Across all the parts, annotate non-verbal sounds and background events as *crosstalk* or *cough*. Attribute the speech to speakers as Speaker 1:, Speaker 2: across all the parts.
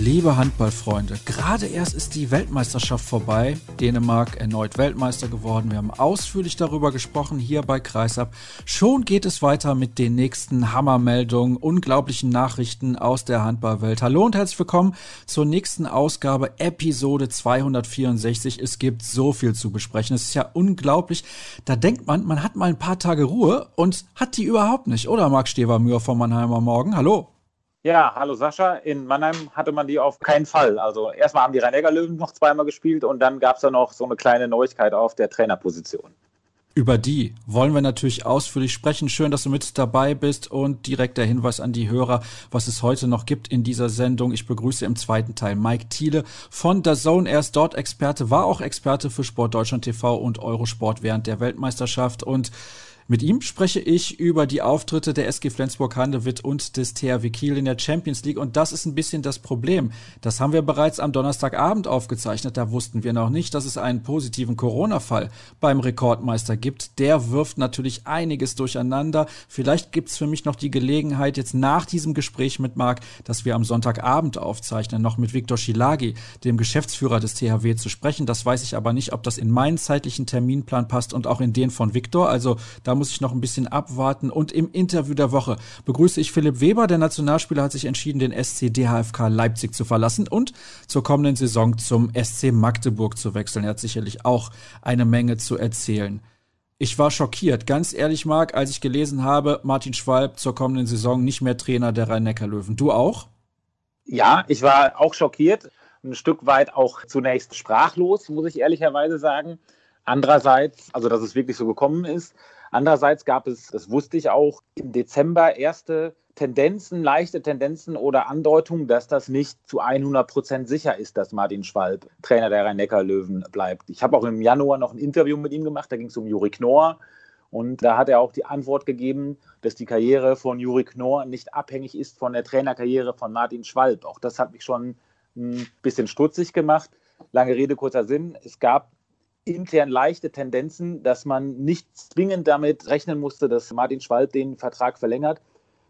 Speaker 1: Liebe Handballfreunde, gerade erst ist die Weltmeisterschaft vorbei. Dänemark erneut Weltmeister geworden. Wir haben ausführlich darüber gesprochen hier bei Kreisab. Schon geht es weiter mit den nächsten Hammermeldungen, unglaublichen Nachrichten aus der Handballwelt. Hallo und herzlich willkommen zur nächsten Ausgabe, Episode 264. Es gibt so viel zu besprechen. Es ist ja unglaublich. Da denkt man, man hat mal ein paar Tage Ruhe und hat die überhaupt nicht. Oder Marc Stevermühr vom Mannheimer Morgen? Hallo.
Speaker 2: Ja, hallo Sascha. In Mannheim hatte man die auf keinen Fall. Also erstmal haben die Rhein-Neckar-Löwen noch zweimal gespielt und dann gab es da noch so eine kleine Neuigkeit auf der Trainerposition.
Speaker 1: Über die wollen wir natürlich ausführlich sprechen. Schön, dass du mit dabei bist und direkt der Hinweis an die Hörer, was es heute noch gibt in dieser Sendung. Ich begrüße im zweiten Teil Mike Thiele von der Zone. Er ist dort Experte, war auch Experte für Sport Deutschland TV und Eurosport während der Weltmeisterschaft und mit ihm spreche ich über die Auftritte der SG Flensburg-Handewitt und des THW Kiel in der Champions League. Und das ist ein bisschen das Problem. Das haben wir bereits am Donnerstagabend aufgezeichnet. Da wussten wir noch nicht, dass es einen positiven Corona-Fall beim Rekordmeister gibt. Der wirft natürlich einiges durcheinander. Vielleicht gibt es für mich noch die Gelegenheit, jetzt nach diesem Gespräch mit Marc, dass wir am Sonntagabend aufzeichnen, noch mit Viktor Schilagi, dem Geschäftsführer des THW, zu sprechen. Das weiß ich aber nicht, ob das in meinen zeitlichen Terminplan passt und auch in den von Viktor. Also da muss ich noch ein bisschen abwarten. Und im Interview der Woche begrüße ich Philipp Weber. Der Nationalspieler hat sich entschieden, den SC DHFK Leipzig zu verlassen und zur kommenden Saison zum SC Magdeburg zu wechseln. Er hat sicherlich auch eine Menge zu erzählen. Ich war schockiert, ganz ehrlich, Marc, als ich gelesen habe, Martin Schwalb zur kommenden Saison nicht mehr Trainer der Rhein-Neckar-Löwen. Du auch?
Speaker 2: Ja, ich war auch schockiert, ein Stück weit auch zunächst sprachlos, muss ich ehrlicherweise sagen. Andererseits, also dass es wirklich so gekommen ist, Andererseits gab es, das wusste ich auch, im Dezember erste Tendenzen, leichte Tendenzen oder Andeutungen, dass das nicht zu 100 Prozent sicher ist, dass Martin Schwalb Trainer der Rhein-Neckar-Löwen bleibt. Ich habe auch im Januar noch ein Interview mit ihm gemacht, da ging es um Juri Knorr. Und da hat er auch die Antwort gegeben, dass die Karriere von Juri Knorr nicht abhängig ist von der Trainerkarriere von Martin Schwalb. Auch das hat mich schon ein bisschen stutzig gemacht. Lange Rede, kurzer Sinn. Es gab intern leichte Tendenzen, dass man nicht zwingend damit rechnen musste, dass Martin Schwalb den Vertrag verlängert.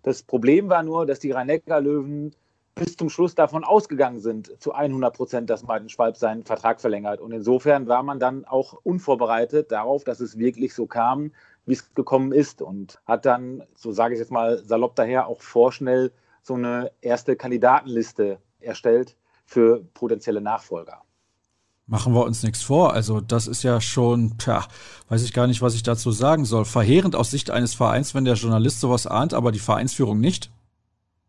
Speaker 2: Das Problem war nur, dass die Rhein-Neckar-Löwen bis zum Schluss davon ausgegangen sind, zu 100 Prozent, dass Martin Schwalb seinen Vertrag verlängert. Und insofern war man dann auch unvorbereitet darauf, dass es wirklich so kam, wie es gekommen ist. Und hat dann, so sage ich jetzt mal salopp daher, auch vorschnell so eine erste Kandidatenliste erstellt für potenzielle Nachfolger.
Speaker 1: Machen wir uns nichts vor. Also das ist ja schon, tja, weiß ich gar nicht, was ich dazu sagen soll. Verheerend aus Sicht eines Vereins, wenn der Journalist sowas ahnt, aber die Vereinsführung nicht.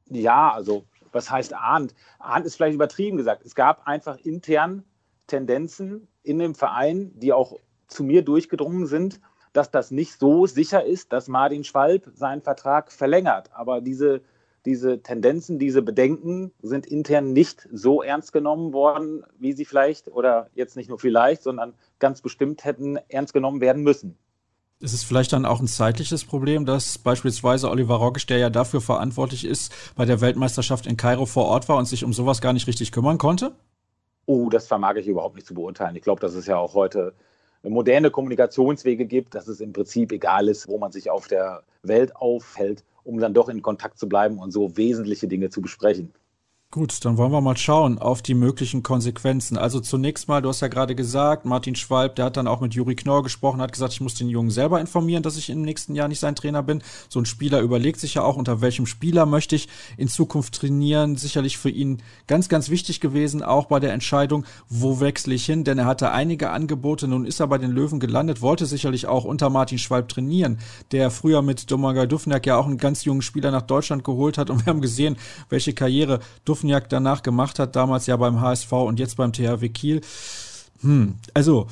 Speaker 2: Ja, also was heißt ahnt? Ahnt ist vielleicht übertrieben gesagt. Es gab einfach intern Tendenzen in dem Verein, die auch zu mir durchgedrungen sind, dass das nicht so sicher ist, dass Martin Schwalb seinen Vertrag verlängert. Aber diese diese Tendenzen, diese Bedenken sind intern nicht so ernst genommen worden, wie sie vielleicht oder jetzt nicht nur vielleicht, sondern ganz bestimmt hätten ernst genommen werden müssen.
Speaker 1: Ist es vielleicht dann auch ein zeitliches Problem, dass beispielsweise Oliver Rogisch, der ja dafür verantwortlich ist, bei der Weltmeisterschaft in Kairo vor Ort war und sich um sowas gar nicht richtig kümmern konnte?
Speaker 2: Oh, das vermag ich überhaupt nicht zu beurteilen. Ich glaube, dass es ja auch heute moderne Kommunikationswege gibt, dass es im Prinzip egal ist, wo man sich auf der Welt aufhält um dann doch in Kontakt zu bleiben und so wesentliche Dinge zu besprechen.
Speaker 1: Gut, dann wollen wir mal schauen auf die möglichen Konsequenzen. Also zunächst mal, du hast ja gerade gesagt, Martin Schwalb, der hat dann auch mit Juri Knorr gesprochen, hat gesagt, ich muss den Jungen selber informieren, dass ich im nächsten Jahr nicht sein Trainer bin. So ein Spieler überlegt sich ja auch, unter welchem Spieler möchte ich in Zukunft trainieren. Sicherlich für ihn ganz, ganz wichtig gewesen, auch bei der Entscheidung, wo wechsle ich hin, denn er hatte einige Angebote, nun ist er bei den Löwen gelandet, wollte sicherlich auch unter Martin Schwalb trainieren, der früher mit Domaga Dufniak ja auch einen ganz jungen Spieler nach Deutschland geholt hat und wir haben gesehen, welche Karriere Dufniak Dufniak danach gemacht hat, damals ja beim HSV und jetzt beim THW Kiel. Hm, also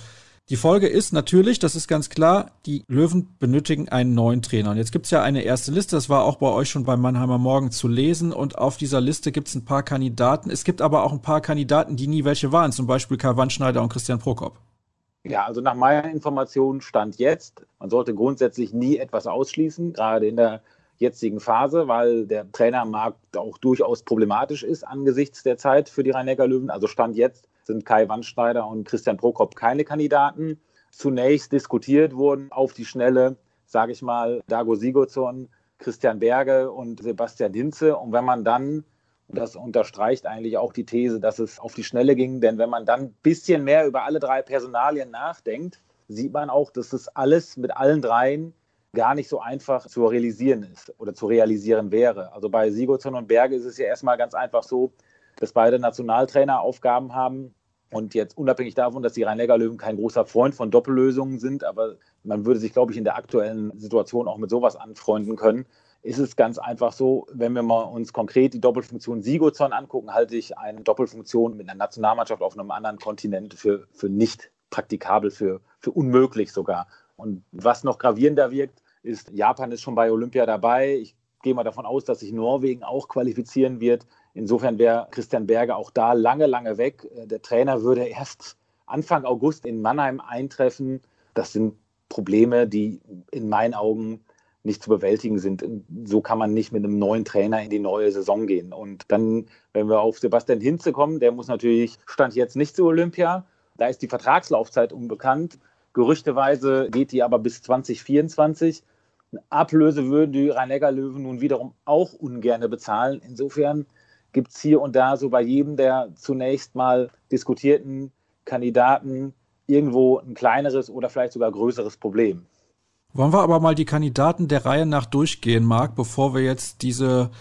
Speaker 1: die Folge ist natürlich, das ist ganz klar, die Löwen benötigen einen neuen Trainer. Und jetzt gibt's ja eine erste Liste, das war auch bei euch schon beim Mannheimer Morgen zu lesen. Und auf dieser Liste gibt's ein paar Kandidaten. Es gibt aber auch ein paar Kandidaten, die nie welche waren, zum Beispiel Karl Wandschneider und Christian Prokop.
Speaker 2: Ja, also nach meiner Information stand jetzt, man sollte grundsätzlich nie etwas ausschließen, gerade in der jetzigen Phase, weil der Trainermarkt auch durchaus problematisch ist angesichts der Zeit für die Rhein-Neckar-Löwen. Also stand jetzt sind Kai Wandschneider und Christian Prokop keine Kandidaten. Zunächst diskutiert wurden auf die Schnelle, sage ich mal, Dago Sigurdsson, Christian Berge und Sebastian Hinze. Und wenn man dann, das unterstreicht eigentlich auch die These, dass es auf die Schnelle ging, denn wenn man dann ein bisschen mehr über alle drei Personalien nachdenkt, sieht man auch, dass das alles mit allen dreien gar nicht so einfach zu realisieren ist oder zu realisieren wäre. Also bei Sigurdsson und Berge ist es ja erstmal ganz einfach so, dass beide Nationaltrainer Aufgaben haben. Und jetzt unabhängig davon, dass die Rhein-Neckar-Löwen kein großer Freund von Doppellösungen sind, aber man würde sich, glaube ich, in der aktuellen Situation auch mit sowas anfreunden können, ist es ganz einfach so, wenn wir mal uns konkret die Doppelfunktion Sigurdsson angucken, halte ich eine Doppelfunktion mit einer Nationalmannschaft auf einem anderen Kontinent für, für nicht praktikabel, für, für unmöglich sogar. Und was noch gravierender wirkt, ist, Japan ist schon bei Olympia dabei. Ich gehe mal davon aus, dass sich Norwegen auch qualifizieren wird. Insofern wäre Christian Berger auch da lange, lange weg. Äh, der Trainer würde erst Anfang August in Mannheim eintreffen. Das sind Probleme, die in meinen Augen nicht zu bewältigen sind. So kann man nicht mit einem neuen Trainer in die neue Saison gehen. Und dann, wenn wir auf Sebastian Hinze kommen, der muss natürlich, stand jetzt nicht zu Olympia. Da ist die Vertragslaufzeit unbekannt. Gerüchteweise geht die aber bis 2024. Ablöse würden die Rhein-Neckar-Löwen nun wiederum auch ungern bezahlen. Insofern gibt es hier und da so bei jedem der zunächst mal diskutierten Kandidaten irgendwo ein kleineres oder vielleicht sogar größeres Problem.
Speaker 1: Wollen wir aber mal die Kandidaten der Reihe nach durchgehen, Marc, bevor wir jetzt diese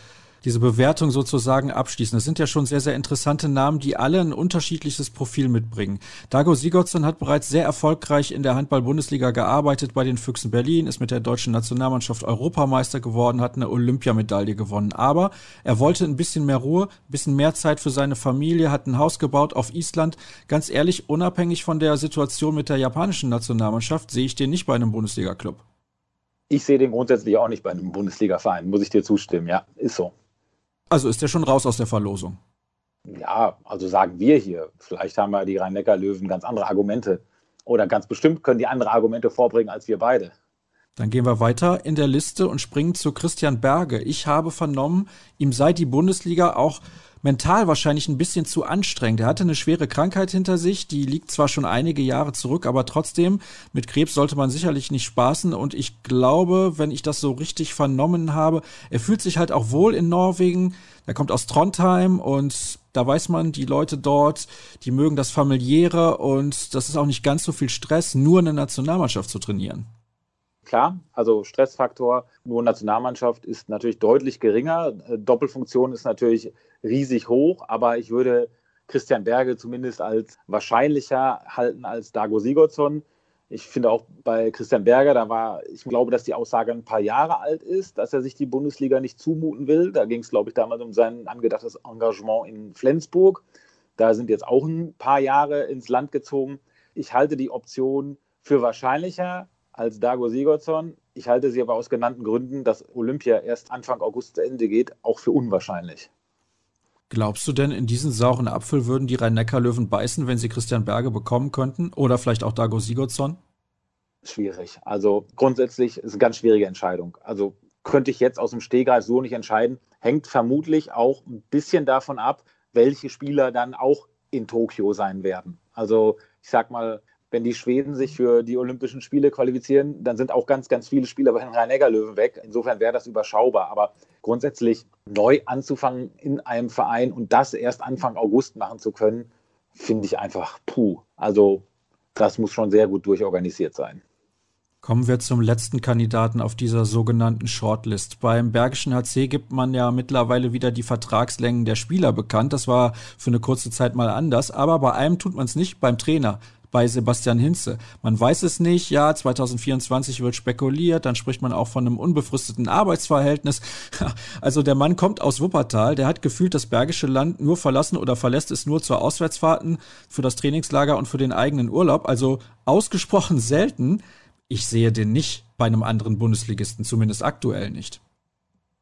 Speaker 1: diese Bewertung sozusagen abschließen. Das sind ja schon sehr, sehr interessante Namen, die alle ein unterschiedliches Profil mitbringen. Dago Sigurdsson hat bereits sehr erfolgreich in der Handball-Bundesliga gearbeitet bei den Füchsen Berlin, ist mit der deutschen Nationalmannschaft Europameister geworden, hat eine Olympiamedaille gewonnen. Aber er wollte ein bisschen mehr Ruhe, ein bisschen mehr Zeit für seine Familie, hat ein Haus gebaut auf Island. Ganz ehrlich, unabhängig von der Situation mit der japanischen Nationalmannschaft, sehe ich den nicht bei einem Bundesliga-Club.
Speaker 2: Ich sehe den grundsätzlich auch nicht bei einem Bundesliga-Verein, muss ich dir zustimmen. Ja, ist so.
Speaker 1: Also ist er schon raus aus der Verlosung?
Speaker 2: Ja, also sagen wir hier. Vielleicht haben wir die Rhein-Neckar-Löwen ganz andere Argumente. Oder ganz bestimmt können die andere Argumente vorbringen als wir beide.
Speaker 1: Dann gehen wir weiter in der Liste und springen zu Christian Berge. Ich habe vernommen, ihm sei die Bundesliga auch mental wahrscheinlich ein bisschen zu anstrengend. Er hatte eine schwere Krankheit hinter sich, die liegt zwar schon einige Jahre zurück, aber trotzdem, mit Krebs sollte man sicherlich nicht spaßen. Und ich glaube, wenn ich das so richtig vernommen habe, er fühlt sich halt auch wohl in Norwegen. Er kommt aus Trondheim und da weiß man, die Leute dort, die mögen das familiäre und das ist auch nicht ganz so viel Stress, nur eine Nationalmannschaft zu trainieren.
Speaker 2: Klar, also Stressfaktor nur Nationalmannschaft ist natürlich deutlich geringer. Doppelfunktion ist natürlich riesig hoch, aber ich würde Christian Berge zumindest als wahrscheinlicher halten als Dago Sigurdsson. Ich finde auch bei Christian Berger, da war, ich glaube, dass die Aussage ein paar Jahre alt ist, dass er sich die Bundesliga nicht zumuten will. Da ging es, glaube ich, damals um sein angedachtes Engagement in Flensburg. Da sind jetzt auch ein paar Jahre ins Land gezogen. Ich halte die Option für wahrscheinlicher als Dago Sigurdsson. Ich halte sie aber aus genannten Gründen, dass Olympia erst Anfang August zu Ende geht, auch für unwahrscheinlich.
Speaker 1: Glaubst du denn, in diesen sauren Apfel würden die Rhein-Neckar-Löwen beißen, wenn sie Christian Berge bekommen könnten? Oder vielleicht auch Dago Sigurdsson?
Speaker 2: Schwierig. Also grundsätzlich ist es eine ganz schwierige Entscheidung. Also könnte ich jetzt aus dem Stehgreif so nicht entscheiden. Hängt vermutlich auch ein bisschen davon ab, welche Spieler dann auch in Tokio sein werden. Also ich sag mal, wenn die Schweden sich für die Olympischen Spiele qualifizieren, dann sind auch ganz, ganz viele Spieler bei den Rhein-Neckar-Löwen weg. Insofern wäre das überschaubar. Aber grundsätzlich neu anzufangen in einem Verein und das erst Anfang August machen zu können, finde ich einfach puh. Also das muss schon sehr gut durchorganisiert sein.
Speaker 1: Kommen wir zum letzten Kandidaten auf dieser sogenannten Shortlist. Beim Bergischen HC gibt man ja mittlerweile wieder die Vertragslängen der Spieler bekannt. Das war für eine kurze Zeit mal anders. Aber bei einem tut man es nicht, beim Trainer bei Sebastian Hinze. Man weiß es nicht, ja, 2024 wird spekuliert, dann spricht man auch von einem unbefristeten Arbeitsverhältnis. *laughs* Also der Mann kommt aus Wuppertal, der hat gefühlt das Bergische Land nur verlassen oder verlässt es nur zur Auswärtsfahrten, für das Trainingslager und für den eigenen Urlaub. Also ausgesprochen selten. Ich sehe den nicht bei einem anderen Bundesligisten, zumindest aktuell nicht.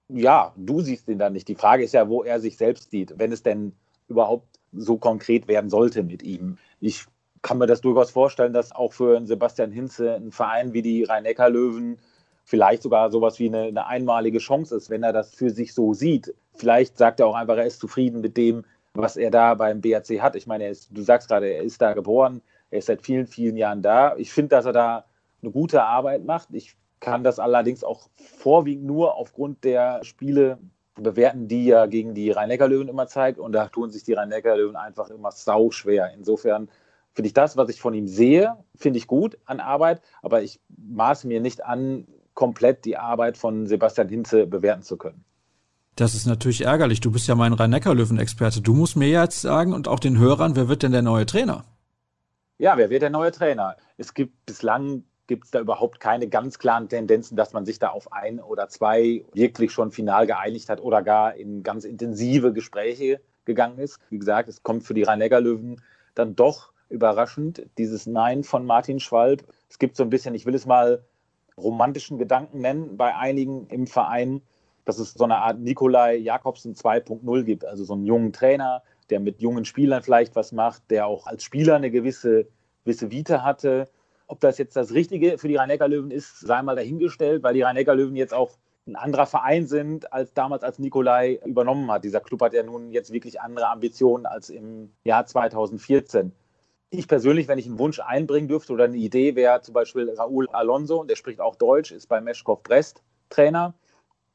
Speaker 2: Ja, du siehst ihn dann nicht. Die Frage ist ja, wo er sich selbst sieht, wenn es denn überhaupt so konkret werden sollte mit ihm. Ich kann mir das durchaus vorstellen, dass auch für einen Sebastian Hinze ein Verein wie die Rhein-Neckar-Löwen vielleicht sogar sowas wie eine, eine, einmalige Chance ist, wenn er das für sich so sieht. Vielleicht sagt er auch einfach, er ist zufrieden mit dem, was er da beim BAC hat. Ich meine, ist, du sagst gerade, er ist da geboren, er ist seit vielen, vielen Jahren da. Ich finde, dass er da eine gute Arbeit macht. Ich kann das allerdings auch vorwiegend nur aufgrund der Spiele bewerten, die er gegen die Rhein-Neckar-Löwen immer zeigt. Und da tun sich die Rhein-Neckar-Löwen einfach immer sau schwer. Insofern finde ich das, was ich von ihm sehe, finde ich gut an Arbeit. Aber ich maße mir nicht an, komplett die Arbeit von Sebastian Hinze bewerten zu können.
Speaker 1: Das ist natürlich ärgerlich. Du bist ja mein Rhein-Neckar-Löwen-Experte. Du musst mir jetzt sagen und auch den Hörern, wer wird denn der neue Trainer?
Speaker 2: Ja, wer wird der neue Trainer? Es gibt bislang gibt es da überhaupt keine ganz klaren Tendenzen, dass man sich da auf ein oder zwei wirklich schon final geeinigt hat oder gar in ganz intensive Gespräche gegangen ist. Wie gesagt, es kommt für die Rhein-Neckar-Löwen dann doch überraschend, dieses Nein von Martin Schwalb. Es gibt so ein bisschen, ich will es mal romantischen Gedanken nennen bei einigen im Verein, dass es so eine Art Nikolai Jakobsen 2.0 gibt, also so einen jungen Trainer, der mit jungen Spielern vielleicht was macht, der auch als Spieler eine gewisse, gewisse Vita hatte. Ob das jetzt das Richtige für die Rhein-Neckar-Löwen ist, sei mal dahingestellt, weil die Rhein-Neckar-Löwen jetzt auch ein anderer Verein sind als damals, als Nikolai übernommen hat. Dieser Club hat ja nun jetzt wirklich andere Ambitionen als im Jahr 2014 ich persönlich, wenn ich einen Wunsch einbringen dürfte oder eine Idee, wäre zum Beispiel Raúl Alonso, der spricht auch Deutsch, ist bei Meschkow Brest Trainer,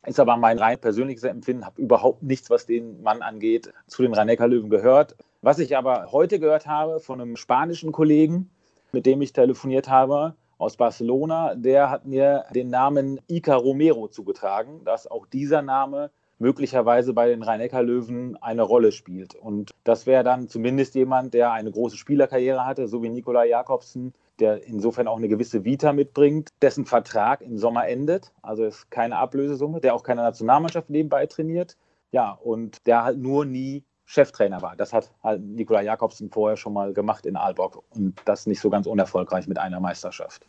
Speaker 2: ist aber mein rein persönliches Empfinden, habe überhaupt nichts, was den Mann angeht, zu den rhein löwen gehört. Was ich aber heute gehört habe von einem spanischen Kollegen, mit dem ich telefoniert habe, aus Barcelona, der hat mir den Namen Ica Romero zugetragen, dass auch dieser Name möglicherweise bei den Rhein-Neckar-Löwen eine Rolle spielt. Und das wäre dann zumindest jemand, der eine große Spielerkarriere hatte, so wie Nikolai Jakobsen, der insofern auch eine gewisse Vita mitbringt, dessen Vertrag im Sommer endet, also ist keine Ablösesumme, der auch keine Nationalmannschaft nebenbei trainiert. Ja, und der halt nur nie Cheftrainer war. Das hat halt Nikolai Jakobsen vorher schon mal gemacht in Aalborg und das nicht so ganz unerfolgreich mit einer Meisterschaft.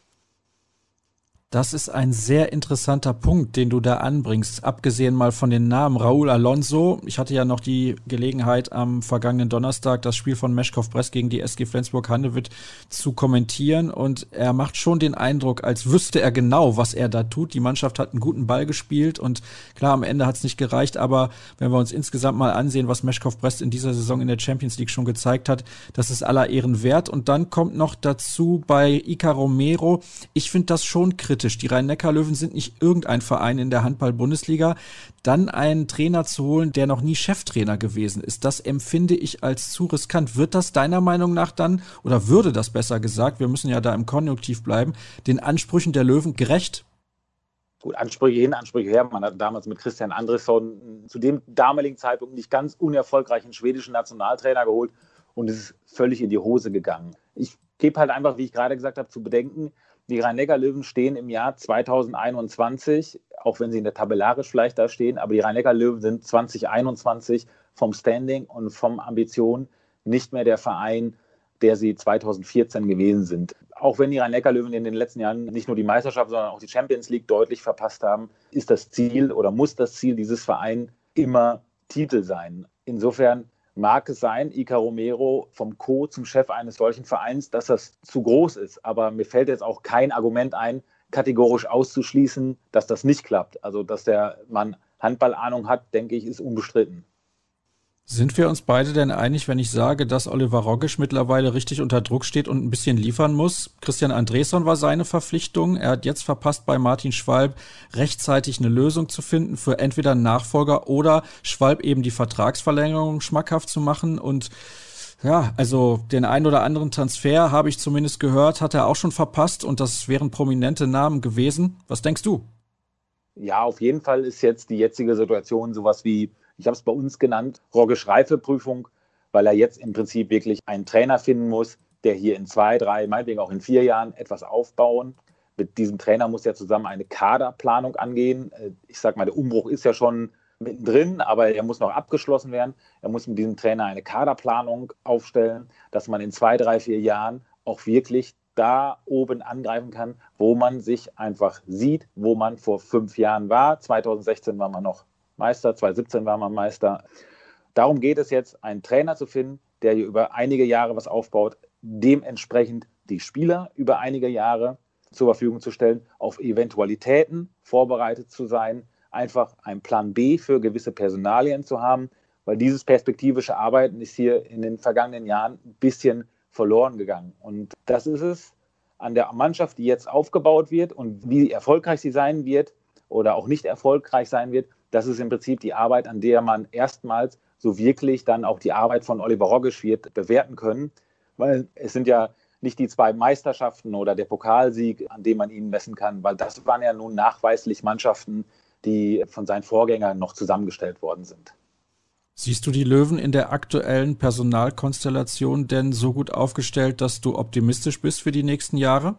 Speaker 1: Das ist ein sehr interessanter Punkt, den du da anbringst. Abgesehen mal von den Namen Raúl Alonso. Ich hatte ja noch die Gelegenheit, am vergangenen Donnerstag das Spiel von Meschkow Brest gegen die SG Flensburg-Handewitt zu kommentieren. Und er macht schon den Eindruck, als wüsste er genau, was er da tut. Die Mannschaft hat einen guten Ball gespielt und klar, am Ende hat es nicht gereicht. Aber wenn wir uns insgesamt mal ansehen, was Meschkow Brest in dieser Saison in der Champions League schon gezeigt hat, das ist aller Ehren wert. Und dann kommt noch dazu bei Ica Romero. Ich finde das schon kritisch kritisch. Die Rhein-Neckar-Löwen sind nicht irgendein Verein in der Handball-Bundesliga. Dann einen Trainer zu holen, der noch nie Cheftrainer gewesen ist, das empfinde ich als zu riskant. Wird das deiner Meinung nach dann, oder würde das besser gesagt, wir müssen ja da im Konjunktiv bleiben, den Ansprüchen der Löwen gerecht?
Speaker 2: Gut, Ansprüche hin, Ansprüche her. Man hat damals mit Christian Andresson zu dem damaligen Zeitpunkt nicht ganz unerfolgreichen schwedischen Nationaltrainer geholt und es ist völlig in die Hose gegangen. Ich gebe halt einfach, wie ich gerade gesagt habe, zu bedenken, die Rhein-Neckar-Löwen stehen im Jahr 2021, auch wenn sie in der tabellarisch vielleicht da stehen, aber die Rhein-Neckar-Löwen sind 2021 vom Standing und vom Ambition nicht mehr der Verein, der sie 2014 gewesen sind. Auch wenn die Rhein-Neckar-Löwen in den letzten Jahren nicht nur die Meisterschaft, sondern auch die Champions League deutlich verpasst haben, ist das Ziel oder muss das Ziel dieses Vereins immer Titel sein. Insofern mag es sein, Ica Romero vom Co. zum Chef eines solchen Vereins, dass das zu groß ist. Aber mir fällt jetzt auch kein Argument ein, kategorisch auszuschließen, dass das nicht klappt. Also, dass der Mann Handballahnung hat, denke ich, ist unbestritten.
Speaker 1: Sind wir uns beide denn einig, wenn ich sage, dass Oliver Rogisch mittlerweile richtig unter Druck steht und ein bisschen liefern muss? Christian Andresson war seine Verpflichtung. Er hat jetzt verpasst, bei Martin Schwalb rechtzeitig eine Lösung zu finden für entweder einen Nachfolger oder Schwalb eben die Vertragsverlängerung schmackhaft zu machen. Und ja, also den einen oder anderen Transfer, habe ich zumindest gehört, hat er auch schon verpasst und das wären prominente Namen gewesen. Was denkst du?
Speaker 2: Ja, auf jeden Fall ist jetzt die jetzige Situation sowas wie ich habe es bei uns genannt, Roggisch Reifeprüfung, weil er jetzt im Prinzip wirklich einen Trainer finden muss, der hier in zwei, drei, meinetwegen auch in vier Jahren etwas aufbauen. Mit diesem Trainer muss er zusammen eine Kaderplanung angehen. Äh, ich sage mal, der Umbruch ist ja schon mittendrin, aber er muss noch abgeschlossen werden. Er muss mit diesem Trainer eine Kaderplanung aufstellen, dass man in zwei, drei, vier Jahren auch wirklich da oben angreifen kann, wo man sich einfach sieht, wo man vor fünf Jahren war. 2016 war man noch Meister, 2017 war man Meister. Darum geht es jetzt, einen Trainer zu finden, der hier über einige Jahre was aufbaut. dementsprechend die Spieler über einige Jahre zur Verfügung zu stellen, auf Eventualitäten vorbereitet zu sein, einfach einen Plan B für gewisse Personalien zu haben, weil dieses perspektivische Arbeiten ist hier in den vergangenen Jahren ein bisschen verloren gegangen. Und das ist es an der Mannschaft, die jetzt aufgebaut wird und wie erfolgreich sie sein wird oder auch nicht erfolgreich sein wird. Das ist im Prinzip die Arbeit, an der man erstmals so wirklich dann auch die Arbeit von Oliver Rogisch wird bewerten können, weil es sind ja nicht die zwei Meisterschaften oder der Pokalsieg, an dem man ihn messen kann, weil das waren ja nun nachweislich Mannschaften, die von seinen Vorgängern noch zusammengestellt worden sind.
Speaker 1: Siehst du die Löwen in der aktuellen Personalkonstellation denn so gut aufgestellt, dass du optimistisch bist für die nächsten Jahre?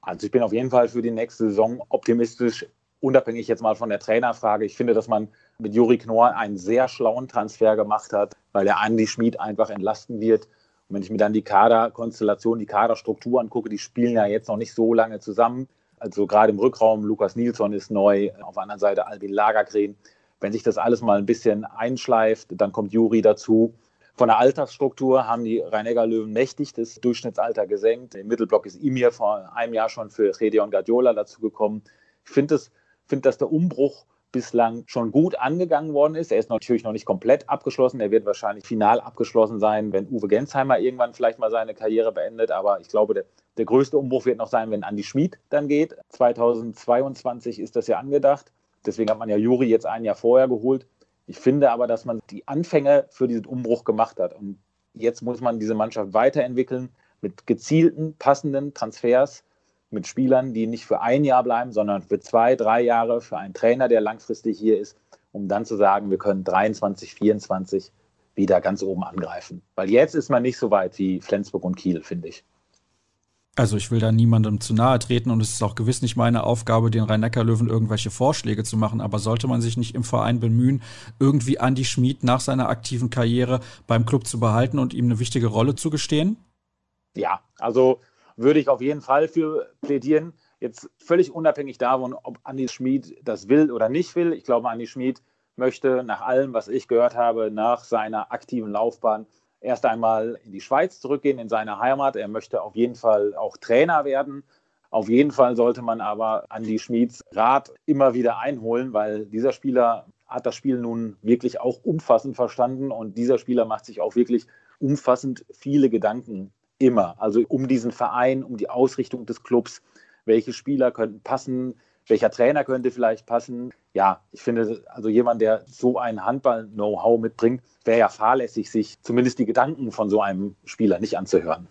Speaker 2: Also ich bin auf jeden Fall für die nächste Saison optimistisch, unabhängig jetzt mal von der Trainerfrage. Ich finde, dass man mit Juri Knorr einen sehr schlauen Transfer gemacht hat, weil der Andi Schmid einfach entlasten wird. Und wenn ich mir dann die Kaderkonstellation, die Kaderstruktur angucke, die spielen ja jetzt noch nicht so lange zusammen. Also gerade im Rückraum, Lukas Nilsson ist neu, auf der anderen Seite Albin Lagergren. Wenn sich das alles mal ein bisschen einschleift, dann kommt Juri dazu. Von der Altersstruktur haben die Rhein-Neckar-Löwen mächtig das Durchschnittsalter gesenkt. Im Mittelblock ist Imir vor einem Jahr schon für Gedeon Guardiola dazugekommen. Ich finde, das, find, dass der Umbruch bislang schon gut angegangen worden ist. Er ist natürlich noch nicht komplett abgeschlossen. Er wird wahrscheinlich final abgeschlossen sein, wenn Uwe Gensheimer irgendwann vielleicht mal seine Karriere beendet. Aber ich glaube, der, der größte Umbruch wird noch sein, wenn Andi Schmid dann geht. 2022 ist das ja angedacht. Deswegen hat man ja Juri jetzt ein Jahr vorher geholt. Ich finde aber, dass man die Anfänge für diesen Umbruch gemacht hat. Und jetzt muss man diese Mannschaft weiterentwickeln mit gezielten, passenden Transfers mit Spielern, die nicht für ein Jahr bleiben, sondern für zwei, drei Jahre, für einen Trainer, der langfristig hier ist, um dann zu sagen, wir können 23, 24 wieder ganz oben angreifen. Weil jetzt ist man nicht so weit wie Flensburg und Kiel, finde ich.
Speaker 1: Also ich will da niemandem zu nahe treten und es ist auch gewiss nicht meine Aufgabe, den Rhein-Neckar-Löwen irgendwelche Vorschläge zu machen, aber sollte man sich nicht im Verein bemühen, irgendwie Andi Schmid nach seiner aktiven Karriere beim Club zu behalten und ihm eine wichtige Rolle zu gestehen?
Speaker 2: Ja, also würde ich auf jeden Fall für plädieren. Jetzt völlig unabhängig davon, ob Andi Schmid das will oder nicht will. Ich glaube, Andi Schmid möchte nach allem, was ich gehört habe, nach seiner aktiven Laufbahn erst einmal in die Schweiz zurückgehen, in seine Heimat. Er möchte auf jeden Fall auch Trainer werden. Auf jeden Fall sollte man aber Andi Schmieds Rat immer wieder einholen, weil dieser Spieler hat das Spiel nun wirklich auch umfassend verstanden und dieser Spieler macht sich auch wirklich umfassend viele Gedanken immer. Also um diesen Verein, um die Ausrichtung des Clubs, welche Spieler könnten passen, welcher Trainer könnte vielleicht passen. Ja, ich finde, also jemand, der so ein Handball-Know-how mitbringt, wäre ja fahrlässig, sich zumindest die Gedanken von so einem Spieler nicht anzuhören.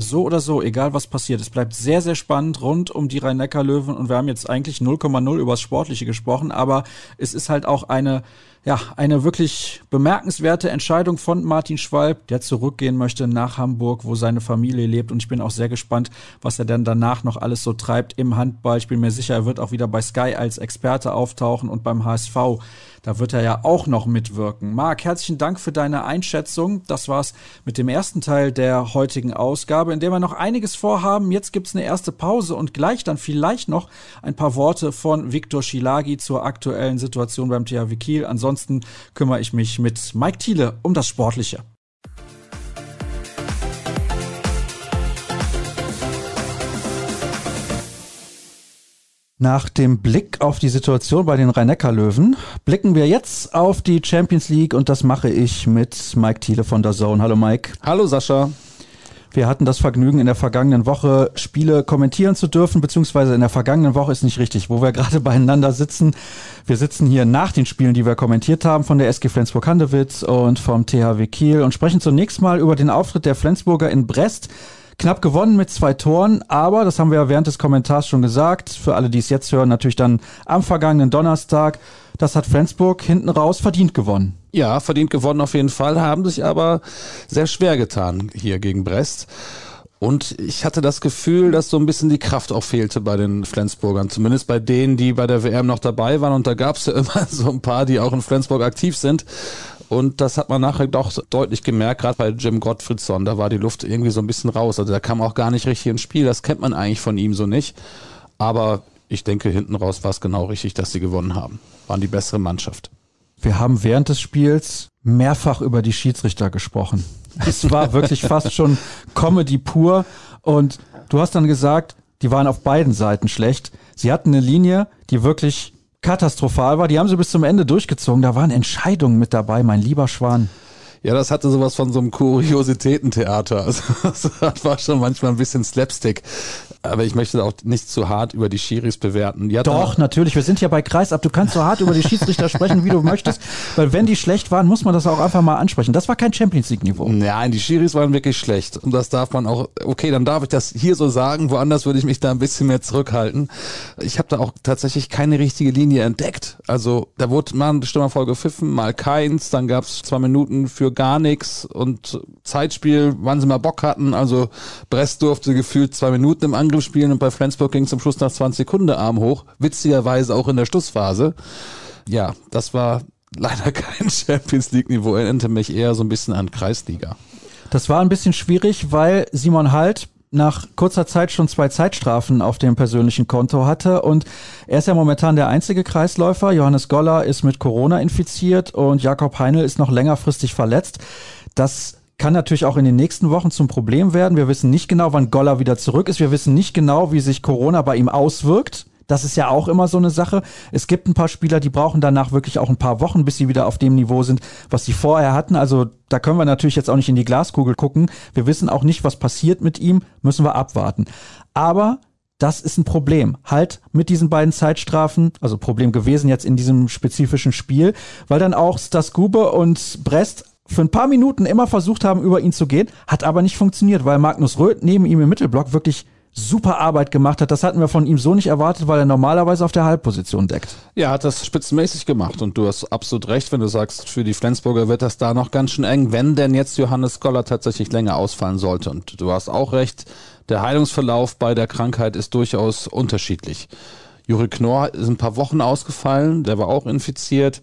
Speaker 1: So oder so, egal was passiert, es bleibt sehr, sehr spannend rund um die Rhein-Neckar-Löwen und wir haben jetzt eigentlich 0,0 über das Sportliche gesprochen, aber es ist halt auch eine ja, eine wirklich bemerkenswerte Entscheidung von Martin Schwalb, der zurückgehen möchte nach Hamburg, wo seine Familie lebt. Und ich bin auch sehr gespannt, was er denn danach noch alles so treibt im Handball. Ich bin mir sicher, er wird auch wieder bei Sky als Experte auftauchen und beim HSV. Da wird er ja auch noch mitwirken. Marc, herzlichen Dank für deine Einschätzung. Das war's mit dem ersten Teil der heutigen Ausgabe, in dem wir noch einiges vorhaben. Jetzt gibt's eine erste Pause und gleich dann vielleicht noch ein paar Worte von Viktor Schilagi zur aktuellen Situation beim THW Kiel. Ansonsten ansonsten kümmere ich mich mit Mike Thiele um das Sportliche. Nach dem Blick auf die Situation bei den Rhein-Neckar-Löwen blicken wir jetzt auf die Champions League und das mache ich mit Mike Thiele von der Zone. Hallo Mike.
Speaker 3: Hallo Sascha.
Speaker 1: Wir hatten das Vergnügen, in der vergangenen Woche Spiele kommentieren zu dürfen, beziehungsweise in der vergangenen Woche ist nicht richtig, wo wir *laughs* gerade beieinander sitzen. Wir sitzen hier nach den Spielen, die wir kommentiert haben, von der SG Flensburg-Handewitt und vom THW Kiel und sprechen zunächst mal über den Auftritt der Flensburger in Brest. Knapp gewonnen mit zwei Toren, aber das haben wir ja während des Kommentars schon gesagt. Für alle, die es jetzt hören, natürlich dann am vergangenen Donnerstag. Das hat Flensburg hinten raus verdient gewonnen.
Speaker 3: Ja, verdient gewonnen auf jeden Fall, haben sich aber sehr schwer getan hier gegen Brest. Und ich hatte das Gefühl, dass so ein bisschen die Kraft auch fehlte bei den Flensburgern. Zumindest bei denen, die bei der WM noch dabei waren. Und da gab es ja *laughs* immer so ein paar, die auch in Flensburg aktiv sind. Und das hat man nachher doch deutlich gemerkt, gerade bei Jim Gottfriedsson, da war die Luft irgendwie so ein bisschen raus. Also da kam auch gar nicht richtig ins Spiel. Das kennt man eigentlich von ihm so nicht. Aber ich denke, hinten raus war es genau richtig, dass sie gewonnen haben. Waren die bessere Mannschaft.
Speaker 1: Wir haben während des Spiels mehrfach über die Schiedsrichter gesprochen. Es war wirklich fast schon Comedy pur. Und du hast dann gesagt, die waren auf beiden Seiten schlecht. Sie hatten eine Linie, die wirklich katastrophal war. Die haben sie bis zum Ende durchgezogen. Da waren Entscheidungen mit dabei, mein lieber Schwan.
Speaker 3: Ja, das hatte sowas von so einem Kuriositätentheater. *laughs* Also, das war schon manchmal ein bisschen Slapstick. Aber ich möchte auch nicht zu hart über die Schiris bewerten.
Speaker 1: Doch, natürlich. Wir sind ja bei Kreisab. Du kannst so hart über die Schiedsrichter *laughs* sprechen, wie du möchtest. Weil wenn die schlecht waren, muss man das auch einfach mal ansprechen. Das war kein Champions League Niveau.
Speaker 3: Nein, die Schiris waren wirklich schlecht. Und das darf man auch, okay, dann darf ich das hier so sagen. Woanders würde ich mich da ein bisschen mehr zurückhalten. Ich habe da auch tatsächlich keine richtige Linie entdeckt. Also da wurde mal eine Stimmerfolge gepfiffen, mal keins. Dann gab es zwei Minuten für gar nichts und Zeitspiel, wann sie mal Bock hatten. Also Brest durfte gefühlt zwei Minuten im Angriff spielen und bei Flensburg ging zum Schluss nach 20 Sekunden Arm hoch. Witzigerweise auch in der Schlussphase. Ja, das war leider *laughs* kein Champions League Niveau. Erinnerte mich eher so ein bisschen an Kreisliga.
Speaker 1: Das war ein bisschen schwierig, weil Simon Halt nach kurzer Zeit schon zwei Zeitstrafen auf dem persönlichen Konto hatte. Und er ist ja momentan der einzige Kreisläufer. Johannes Goller ist mit Corona infiziert und Jakob Heinl ist noch längerfristig verletzt. Das kann natürlich auch in den nächsten Wochen zum Problem werden. Wir wissen nicht genau, wann Goller wieder zurück ist. Wir wissen nicht genau, wie sich Corona bei ihm auswirkt. Das ist ja auch immer so eine Sache. Es gibt ein paar Spieler, die brauchen danach wirklich auch ein paar Wochen, bis sie wieder auf dem Niveau sind, was sie vorher hatten. Also da können wir natürlich jetzt auch nicht in die Glaskugel gucken. Wir wissen auch nicht, was passiert mit ihm, müssen wir abwarten. Aber das ist ein Problem. Halt mit diesen beiden Zeitstrafen, also Problem gewesen jetzt in diesem spezifischen Spiel, weil dann auch Staskube und Brest für ein paar Minuten immer versucht haben, über ihn zu gehen, hat aber nicht funktioniert, weil Magnus Röth neben ihm im Mittelblock wirklich super Arbeit gemacht hat. Das hatten wir von ihm so nicht erwartet, weil er normalerweise auf der Halbposition deckt.
Speaker 3: Ja, hat das spitzenmäßig gemacht und du hast absolut recht, wenn du sagst, für die Flensburger wird das da noch ganz schön eng, wenn denn jetzt Johannes Goller tatsächlich länger ausfallen sollte. Und du hast auch recht, der Heilungsverlauf bei der Krankheit ist durchaus unterschiedlich. Juri Knorr ist ein paar Wochen ausgefallen, der war auch infiziert,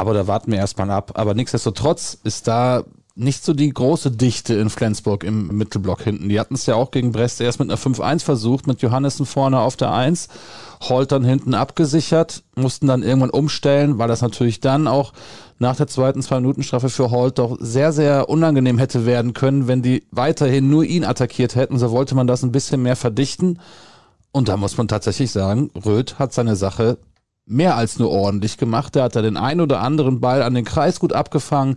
Speaker 3: aber da warten wir erstmal ab. Aber nichtsdestotrotz ist da nicht so die große Dichte in Flensburg im Mittelblock hinten. Die hatten es ja auch gegen Brest erst mit einer 5-1 versucht, mit Johannessen vorne auf der 1, Holt dann hinten abgesichert, mussten dann irgendwann umstellen, weil das natürlich dann auch nach der zweiten Zwei-Minuten-Strafe für Holt doch sehr, sehr unangenehm hätte werden können, wenn die weiterhin nur ihn attackiert hätten. So wollte man das ein bisschen mehr verdichten. Und da muss man tatsächlich sagen, Röth hat seine Sache mehr als nur ordentlich gemacht. Der hat da den ein oder anderen Ball an den Kreis gut abgefangen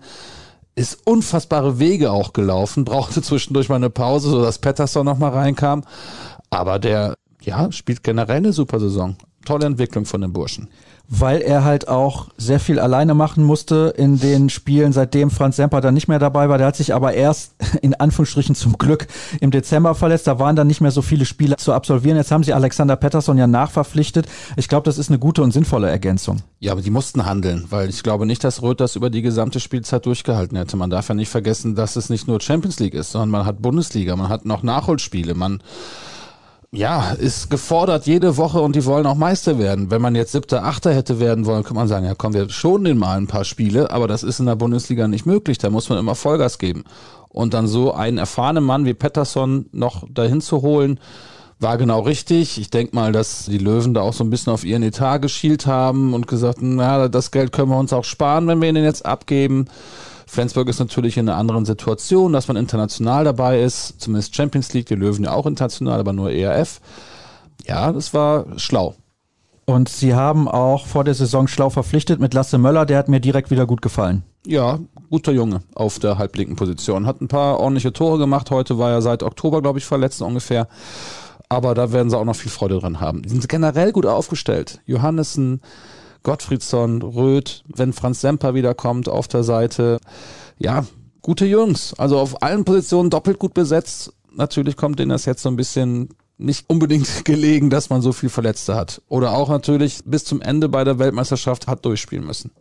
Speaker 3: ist unfassbare Wege auch gelaufen, *laughs* brauchte zwischendurch mal eine Pause, sodass Patterson nochmal reinkam. Aber der, ja, spielt generell eine super Saison. Tolle Entwicklung von dem Burschen
Speaker 1: weil er halt auch sehr viel alleine machen musste in den Spielen, seitdem Franz Semper dann nicht mehr dabei war. Der hat sich aber erst *laughs* in Anführungsstrichen zum Glück im Dezember verletzt. Da waren dann nicht mehr so viele Spiele zu absolvieren. Jetzt haben sie Alexander Pettersson ja nachverpflichtet. Ich glaube, das ist eine gute und sinnvolle Ergänzung.
Speaker 3: Ja, aber die mussten handeln, weil ich glaube nicht, dass Röth das über die gesamte Spielzeit durchgehalten hätte. Man darf ja nicht vergessen, dass es nicht nur Champions League ist, sondern man hat Bundesliga, man hat noch Nachholspiele, man ja, ist gefordert jede Woche und die wollen auch Meister werden. Wenn man jetzt siebter, achter hätte werden wollen, könnte man sagen, ja komm, wir schonen den mal ein paar Spiele, aber das ist in der Bundesliga nicht möglich. Da muss man immer Vollgas geben. Und dann so einen erfahrenen Mann wie Pettersson noch dahin zu holen, war genau richtig. Ich denke mal, dass die Löwen da auch so ein bisschen auf ihren Etat geschielt haben und gesagt, na, das Geld können wir uns auch sparen, wenn wir ihn jetzt abgeben. Flensburg ist natürlich in einer anderen Situation, dass man international dabei ist, zumindest Champions League, die Löwen ja auch international, aber nur ERF. Ja, das war schlau.
Speaker 1: Und sie haben auch vor der Saison schlau verpflichtet mit Lasse Möller, der hat mir direkt wieder gut gefallen.
Speaker 3: Ja, guter Junge auf der halblinken Position. Hat ein paar ordentliche Tore gemacht. Heute war er seit Oktober, glaube ich, verletzt ungefähr. Aber da werden sie auch noch viel Freude dran haben. Die sind generell gut aufgestellt. Johannessen, Gottfriedsson, Röth, wenn Franz Semper wiederkommt auf der Seite. Ja, gute Jungs. Also auf allen Positionen doppelt gut besetzt. Natürlich kommt denen das jetzt so ein bisschen nicht unbedingt *laughs* gelegen, dass man so viel Verletzte hat. Oder auch natürlich bis zum Ende bei der Weltmeisterschaft hat durchspielen müssen.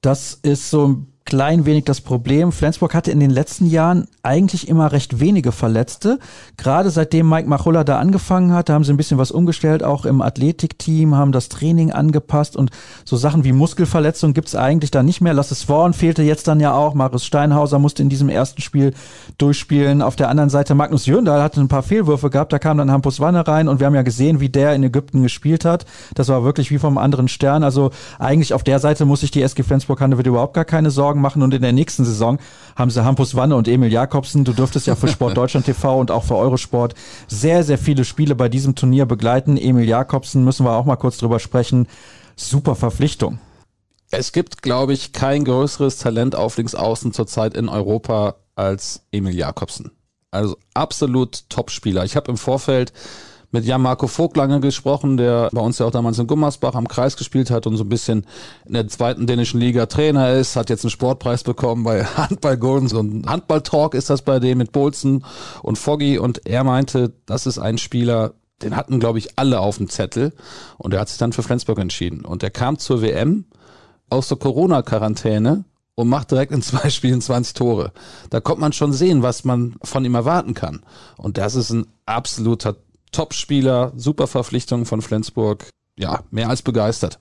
Speaker 1: Das ist so klein wenig das Problem. Flensburg hatte in den letzten Jahren eigentlich immer recht wenige Verletzte. Gerade seitdem Mike Machulla da angefangen hat, da haben sie ein bisschen was umgestellt, auch im Athletikteam, haben das Training angepasst und so Sachen wie Muskelverletzungen gibt's eigentlich da nicht mehr. Lasses Vorn fehlte jetzt dann ja auch. Marius Steinhauser musste in diesem ersten Spiel durchspielen. Auf der anderen Seite Magnus Jöndal hatte ein paar Fehlwürfe gehabt. Da kam dann Hampus Wanne rein und wir haben ja gesehen, wie der in Ägypten gespielt hat. Das war wirklich wie vom anderen Stern. Also eigentlich auf der Seite muss sich die SG Flensburg-Handewitt überhaupt gar keine Sorgen machen. Und in der nächsten Saison haben sie Hampus Wanne und Emil Jakobsen. Du dürftest ja für Sport *laughs* Deutschland TV und auch für Eurosport sehr, sehr viele Spiele bei diesem Turnier begleiten. Emil Jakobsen müssen wir auch mal kurz drüber sprechen. Super Verpflichtung.
Speaker 3: Es gibt, glaube ich, kein größeres Talent auf Linksaußen zurzeit in Europa als Emil Jakobsen. Also absolut Topspieler. Ich habe im Vorfeld mit Jan-Marco Vogt lange gesprochen, der bei uns ja auch damals in Gummersbach am Kreis gespielt hat und so ein bisschen in der zweiten dänischen Liga Trainer ist, hat jetzt einen Sportpreis bekommen bei *laughs* Handball Golden, so ein Handball-Talk ist das bei dem mit Bolzen und Foggy und er meinte, das ist ein Spieler, den hatten glaube ich alle auf dem Zettel und er hat sich dann für Flensburg entschieden und er kam zur WM aus der Corona-Quarantäne und macht direkt in zwei *laughs* Spielen 20 Tore. Da kommt man schon sehen, was man von ihm erwarten kann. Und das ist ein absoluter Top-Spieler, super Verpflichtung von Flensburg. Ja, mehr als begeistert.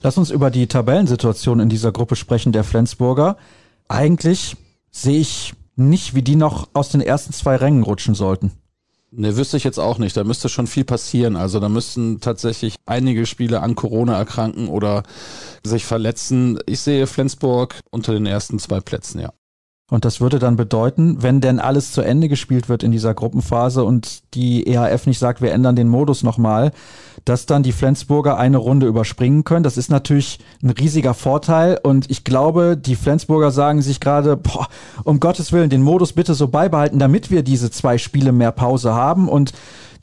Speaker 1: Lass uns über die Tabellensituation in dieser Gruppe sprechen, der Flensburger. Eigentlich sehe ich nicht, wie die noch aus den ersten zwei Rängen rutschen sollten.
Speaker 3: Ne, wüsste ich jetzt auch nicht. Da müsste schon viel passieren. Also da müssten tatsächlich einige Spiele an Corona erkranken oder sich verletzen. Ich sehe Flensburg unter den ersten zwei Plätzen, ja.
Speaker 1: Und das würde dann bedeuten, wenn denn alles zu Ende gespielt wird in dieser Gruppenphase und die EHF nicht sagt, wir ändern den Modus nochmal, dass dann die Flensburger eine Runde überspringen können. Das ist natürlich ein riesiger Vorteil und ich glaube, die Flensburger sagen sich gerade, boah, um Gottes Willen, den Modus bitte so beibehalten, damit wir diese zwei Spiele mehr Pause haben und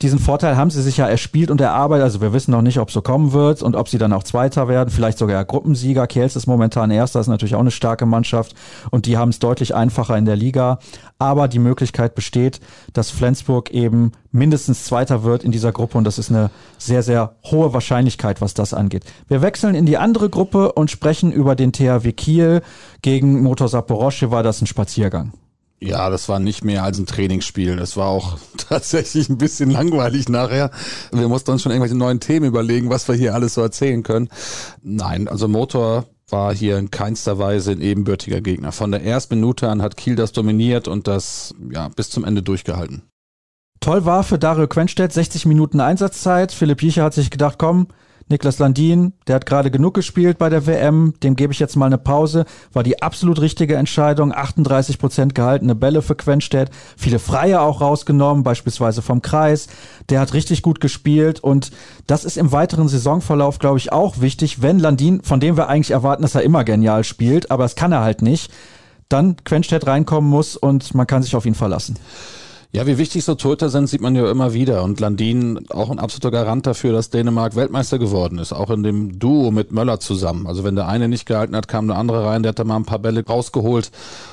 Speaker 1: diesen Vorteil haben sie sich ja erspielt und erarbeitet. Also wir wissen noch nicht, ob so kommen wird und ob sie dann auch Zweiter werden, vielleicht sogar Gruppensieger. Kels ist momentan Erster, ist natürlich auch eine starke Mannschaft und die haben es deutlich einfacher in der Liga. Aber die Möglichkeit besteht, dass Flensburg eben mindestens Zweiter wird in dieser Gruppe und das ist eine sehr, sehr hohe Wahrscheinlichkeit, was das angeht. Wir wechseln in die andere Gruppe und sprechen über den THW Kiel. Gegen Motor Saporosche war das ein Spaziergang.
Speaker 3: Ja, das war nicht mehr als ein Trainingsspiel. Das war auch *laughs* tatsächlich ein bisschen langweilig nachher. Wir mussten uns schon irgendwelche neuen Themen überlegen, was wir hier alles so erzählen können. Nein, also Motor war hier in keinster Weise ein ebenbürtiger Gegner. Von der ersten Minute an hat Kiel das dominiert und das ja bis zum Ende durchgehalten.
Speaker 1: Toll war für Dario Quenstedt 60 Minuten Einsatzzeit. Philipp Jicher hat sich gedacht, komm, Niklas Landin, der hat gerade genug gespielt bei der WM, dem gebe ich jetzt mal eine Pause. War die absolut richtige Entscheidung. 38 Prozent gehaltene Bälle für Quenstedt, viele Freie auch rausgenommen, beispielsweise vom Kreis. Der hat richtig gut gespielt und das ist im weiteren Saisonverlauf, glaube ich, auch wichtig, wenn Landin, von dem wir eigentlich erwarten, dass er immer genial spielt, aber das kann er halt nicht, dann Quenstedt reinkommen muss und man kann sich auf ihn verlassen.
Speaker 3: Ja, wie wichtig so Torhüter sind, sieht man ja immer wieder. Und Landin auch ein absoluter Garant dafür, dass Dänemark Weltmeister geworden ist. Auch in dem Duo mit Möller zusammen. Also wenn der eine nicht gehalten hat, kam der andere rein, der hat da mal ein paar Bälle rausgeholt.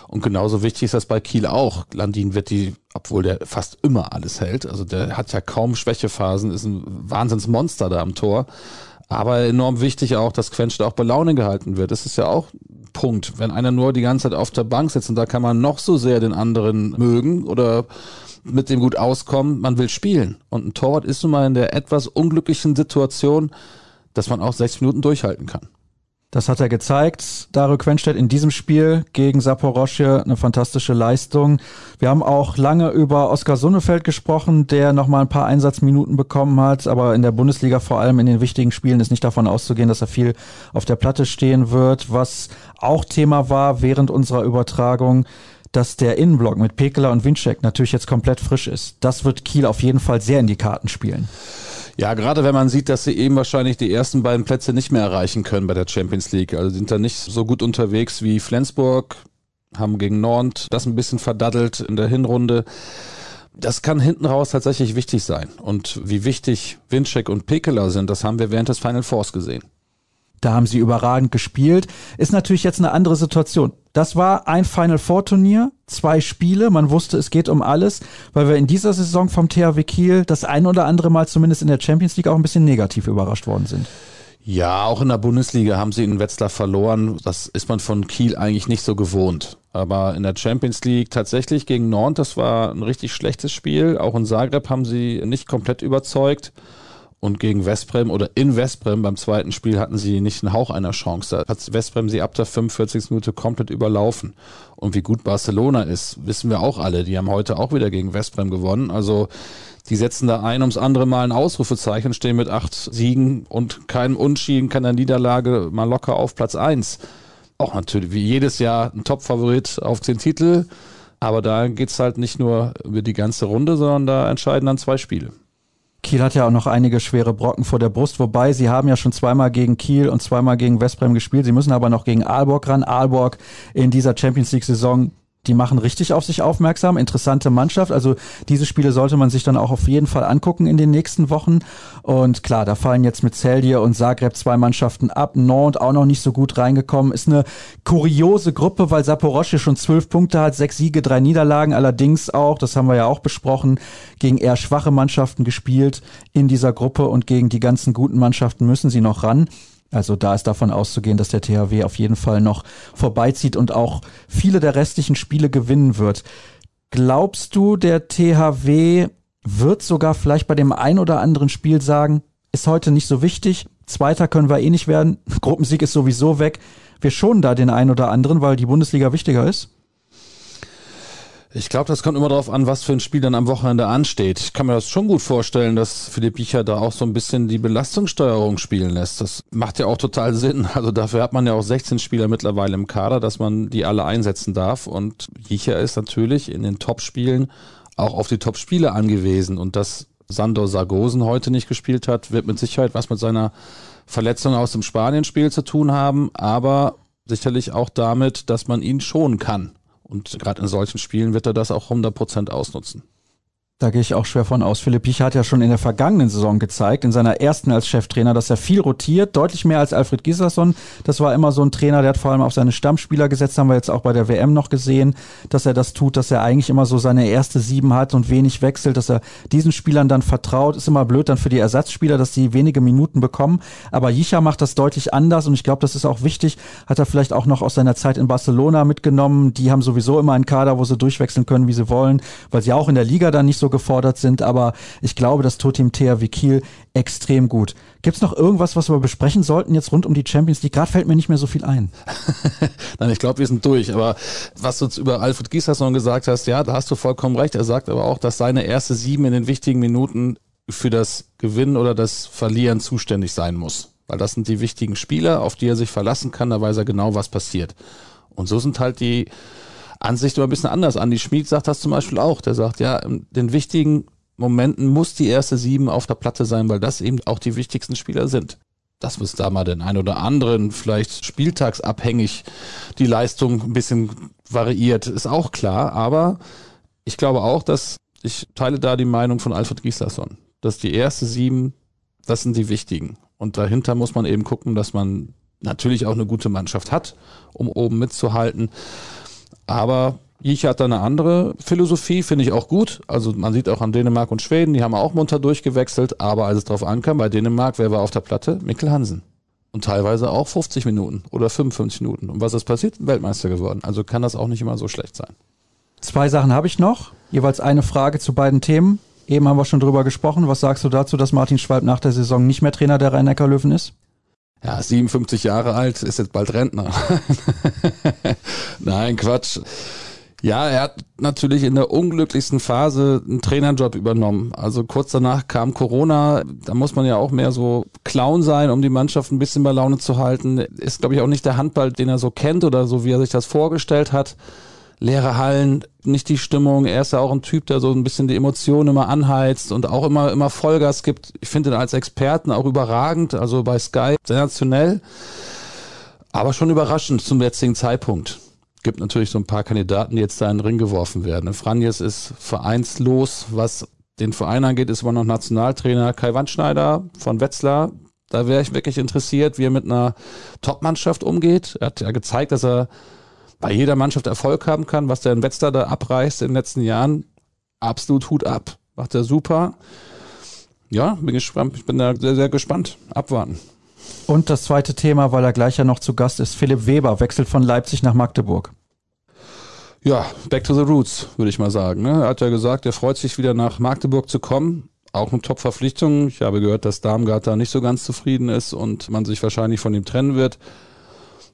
Speaker 3: Und genauso wichtig ist das bei Kiel auch. Landin wird die, obwohl der fast immer alles hält. Also der hat ja kaum Schwächephasen, ist ein Wahnsinnsmonster da am Tor. Aber enorm wichtig auch, dass Quench auch bei Laune gehalten wird. Das ist ja auch Punkt. Wenn einer nur die ganze Zeit auf der Bank sitzt und da kann man noch so sehr den anderen mögen oder mit dem gut auskommen, man will spielen. Und ein Torwart ist nun mal in der etwas unglücklichen Situation, dass man auch 60 Minuten durchhalten kann.
Speaker 1: Das hat er gezeigt. Dario Quenstedt in diesem Spiel gegen Saporosche eine fantastische Leistung. Wir haben auch lange über Oskar Sonnefeld gesprochen, der nochmal ein paar Einsatzminuten bekommen hat, aber in der Bundesliga vor allem in den wichtigen Spielen ist nicht davon auszugehen, dass er viel auf der Platte stehen wird. Was auch Thema war während unserer Übertragung, dass der Innenblock mit Pekela und Winczek natürlich jetzt komplett frisch ist. Das wird Kiel auf jeden Fall sehr in die Karten spielen.
Speaker 3: Ja, gerade wenn man sieht, dass sie eben wahrscheinlich die ersten beiden Plätze nicht mehr erreichen können bei der Champions League. Also sind da nicht so gut unterwegs wie Flensburg, haben gegen Nord das ein bisschen verdaddelt in der Hinrunde. Das kann hinten raus tatsächlich wichtig sein. Und wie wichtig Winczek und Pekela sind, das haben wir während des Final Fours gesehen.
Speaker 1: Da haben sie überragend gespielt. Ist natürlich jetzt eine andere Situation. Das war ein Final Four Turnier, zwei Spiele. Man wusste, es geht um alles, weil wir in dieser Saison vom THW Kiel das ein oder andere Mal zumindest in der Champions League auch ein bisschen negativ überrascht worden sind.
Speaker 3: Ja, auch in der Bundesliga haben sie in Wetzlar verloren. Das ist man von Kiel eigentlich nicht so gewohnt. Aber in der Champions League tatsächlich gegen Nantes, das war ein richtig schlechtes Spiel. Auch in Zagreb haben sie nicht komplett überzeugt. Und gegen Westbrem oder in Westbrem beim zweiten Spiel hatten sie nicht einen Hauch einer Chance. Da hat Westbrem sie ab der 45. Minute komplett überlaufen. Und wie gut Barcelona ist, wissen wir auch alle. Die haben heute auch wieder gegen Westbrem gewonnen. Also die setzen da ein ums andere Mal ein Ausrufezeichen, stehen mit acht Siegen und keinem Unschieden, keiner Niederlage mal locker auf Platz eins. Auch natürlich wie jedes Jahr ein Top-Favorit auf den Titel. Aber da geht's halt nicht nur über die ganze Runde, sondern da entscheiden dann zwei Spiele.
Speaker 1: Kiel hat ja auch noch einige schwere Brocken vor der Brust, wobei sie haben ja schon zweimal gegen Kiel und zweimal gegen Westbrem gespielt. Sie müssen aber noch gegen Aalborg ran. Aalborg in dieser Champions League Saison die machen richtig auf sich aufmerksam. Interessante Mannschaft. Also diese Spiele sollte man sich dann auch auf jeden Fall angucken in den nächsten Wochen. Und klar, da fallen jetzt mit Celje und Zagreb zwei Mannschaften ab. Nantes auch noch nicht so gut reingekommen. Ist eine kuriose Gruppe, weil Saporosche schon zwölf Punkte hat, sechs Siege, drei Niederlagen. Allerdings auch, das haben wir ja auch besprochen, gegen eher schwache Mannschaften gespielt in dieser Gruppe und gegen die ganzen guten Mannschaften müssen sie noch ran. Also da ist davon auszugehen, dass der THW auf jeden Fall noch vorbeizieht und auch viele der restlichen Spiele gewinnen wird. Glaubst du, der THW wird sogar vielleicht bei dem ein oder anderen Spiel sagen, ist heute nicht so wichtig, Zweiter können wir eh nicht werden, *laughs* Gruppensieg ist sowieso weg. Wir schonen da den einen oder anderen, weil die Bundesliga wichtiger ist?
Speaker 3: Ich glaube, das kommt immer darauf an, was für ein Spiel dann am Wochenende ansteht. Ich kann mir das schon gut vorstellen, dass Philipp Biecher da auch so ein bisschen die Belastungssteuerung spielen lässt. Das macht ja auch total Sinn. *laughs* Also dafür hat man ja auch 16 Spieler mittlerweile im Kader, dass man die alle einsetzen darf. Und Biecher ist natürlich in den Top-Spielen auch auf die Top-Spiele angewiesen. Und dass Sandor Sargosen heute nicht gespielt hat, wird mit Sicherheit was mit seiner Verletzung aus dem Spanien-Spiel zu tun haben, aber sicherlich auch damit, dass man ihn schonen kann. Und gerade in solchen Spielen wird er das auch 100% ausnutzen.
Speaker 1: Da gehe ich auch schwer von aus. Philipp Pich hat ja schon in der vergangenen Saison gezeigt, in seiner ersten als Cheftrainer, dass er viel rotiert, deutlich mehr als Alfred Gislason. Das war immer so ein Trainer, der hat vor allem auf seine Stammspieler gesetzt, haben wir jetzt auch bei der WM noch gesehen, dass er das tut, dass er eigentlich immer so seine erste Sieben hat und wenig wechselt, dass er diesen Spielern dann vertraut. Ist immer blöd dann für die Ersatzspieler, dass die wenige Minuten bekommen. Aber Jicha macht das deutlich anders und ich glaube, das ist auch wichtig. Hat er vielleicht auch noch aus seiner Zeit in Barcelona mitgenommen. Die haben sowieso immer einen Kader, wo sie durchwechseln können, wie sie wollen, weil sie auch in der Liga dann nicht so gefordert sind, aber ich glaube, das tut ihm THW Kiel extrem gut. Gibt es noch irgendwas, was wir besprechen sollten jetzt rund um die Champions League? Gerade fällt mir nicht mehr so viel ein. *laughs*
Speaker 3: Nein, ich glaube, wir sind durch. Aber was du jetzt über Alfred Gieslasson gesagt hast, ja, da hast du vollkommen recht. Er sagt aber auch, dass seine erste sieben in den wichtigen Minuten für das Gewinnen oder das Verlieren zuständig sein muss. Weil das sind die wichtigen Spieler, auf die er sich verlassen kann, da weiß er genau, was passiert. Und so sind halt die Ansicht immer ein bisschen anders. Andi Schmid sagt das zum Beispiel auch. Der sagt, ja, in den wichtigen Momenten muss die erste Sieben auf der Platte sein, weil das eben auch die wichtigsten Spieler sind. Dass es da mal den einen oder anderen vielleicht spieltagsabhängig die Leistung ein bisschen variiert, ist auch klar. Aber ich glaube auch, dass ich teile da die Meinung von Alfred Gislason, dass die erste Sieben, das sind die wichtigen. Und dahinter muss man eben gucken, dass man natürlich auch eine gute Mannschaft hat, um oben mitzuhalten. Aber ich hatte eine andere Philosophie, finde ich auch gut. Also man sieht auch an Dänemark und Schweden, die haben auch munter durchgewechselt, aber als es drauf ankam, bei Dänemark, wer war auf der Platte? Mikkel Hansen. Und teilweise auch 50 Minuten oder 55 Minuten. Und was ist passiert? Weltmeister geworden. Also kann das auch nicht immer so schlecht sein.
Speaker 1: Zwei Sachen habe ich noch. Jeweils eine Frage zu beiden Themen. Eben haben wir schon drüber gesprochen. Was sagst du dazu, dass Martin Schwalb nach der Saison nicht mehr Trainer der Rhein-Neckar-Löwen ist?
Speaker 3: Ja, 57 Jahre alt, ist jetzt bald Rentner. *laughs* Nein, Quatsch. Ja, er hat natürlich in der unglücklichsten Phase einen Trainerjob übernommen. Also kurz danach kam Corona. Da muss man ja auch mehr so Clown sein, um die Mannschaft ein bisschen bei Laune zu halten. Ist, glaube ich, auch nicht der Handball, den er so kennt oder so, wie er sich das vorgestellt hat leere Hallen, nicht die Stimmung. Er ist ja auch ein Typ, der so ein bisschen die Emotionen immer anheizt und auch immer, immer Vollgas gibt. Ich finde ihn als Experten auch überragend, also bei Sky sensationell, aber schon überraschend zum jetzigen Zeitpunkt. Gibt natürlich so ein paar Kandidaten, die jetzt da in den Ring geworfen werden. Franjes ist vereinslos, was den Verein angeht, ist aber noch Nationaltrainer Kai Wandschneider von Wetzlar. Da wäre ich wirklich interessiert, wie er mit einer Top-Mannschaft umgeht. Er hat ja gezeigt, dass er bei jeder Mannschaft Erfolg haben kann, was der in Wetzlar da abreißt in den letzten Jahren, absolut Hut ab. Macht er super. Ja, bin gespannt. Ich bin da sehr, sehr gespannt. Abwarten.
Speaker 1: Und das zweite Thema, weil er gleich ja noch zu Gast ist, Philipp Weber wechselt von Leipzig nach Magdeburg.
Speaker 3: Ja, back to the roots, würde ich mal sagen. Ne? Er hat ja gesagt, er freut sich wieder nach Magdeburg zu kommen. Auch eine Top-Verpflichtung. Ich habe gehört, dass Darmgard da nicht so ganz zufrieden ist und man sich wahrscheinlich von ihm trennen wird.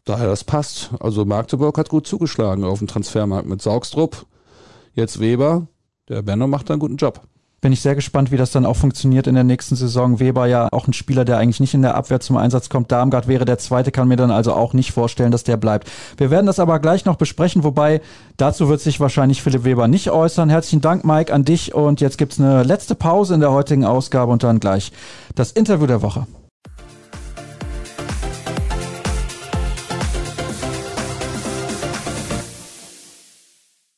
Speaker 3: Daher das passt. Also Magdeburg hat gut zugeschlagen auf dem Transfermarkt mit Saugstrup. Jetzt Weber. Der Benno macht da einen guten Job
Speaker 1: bin ich sehr gespannt, wie das dann auch funktioniert in der nächsten Saison. Weber ja auch ein Spieler, der eigentlich nicht in der Abwehr zum Einsatz kommt. Darmgard wäre der zweite, kann mir dann also auch nicht vorstellen, dass der bleibt. Wir werden das aber gleich noch besprechen, wobei dazu wird sich wahrscheinlich Philipp Weber nicht äußern. Herzlichen Dank, Mike, an dich und jetzt gibt's eine letzte Pause in der heutigen Ausgabe und dann gleich das Interview der Woche.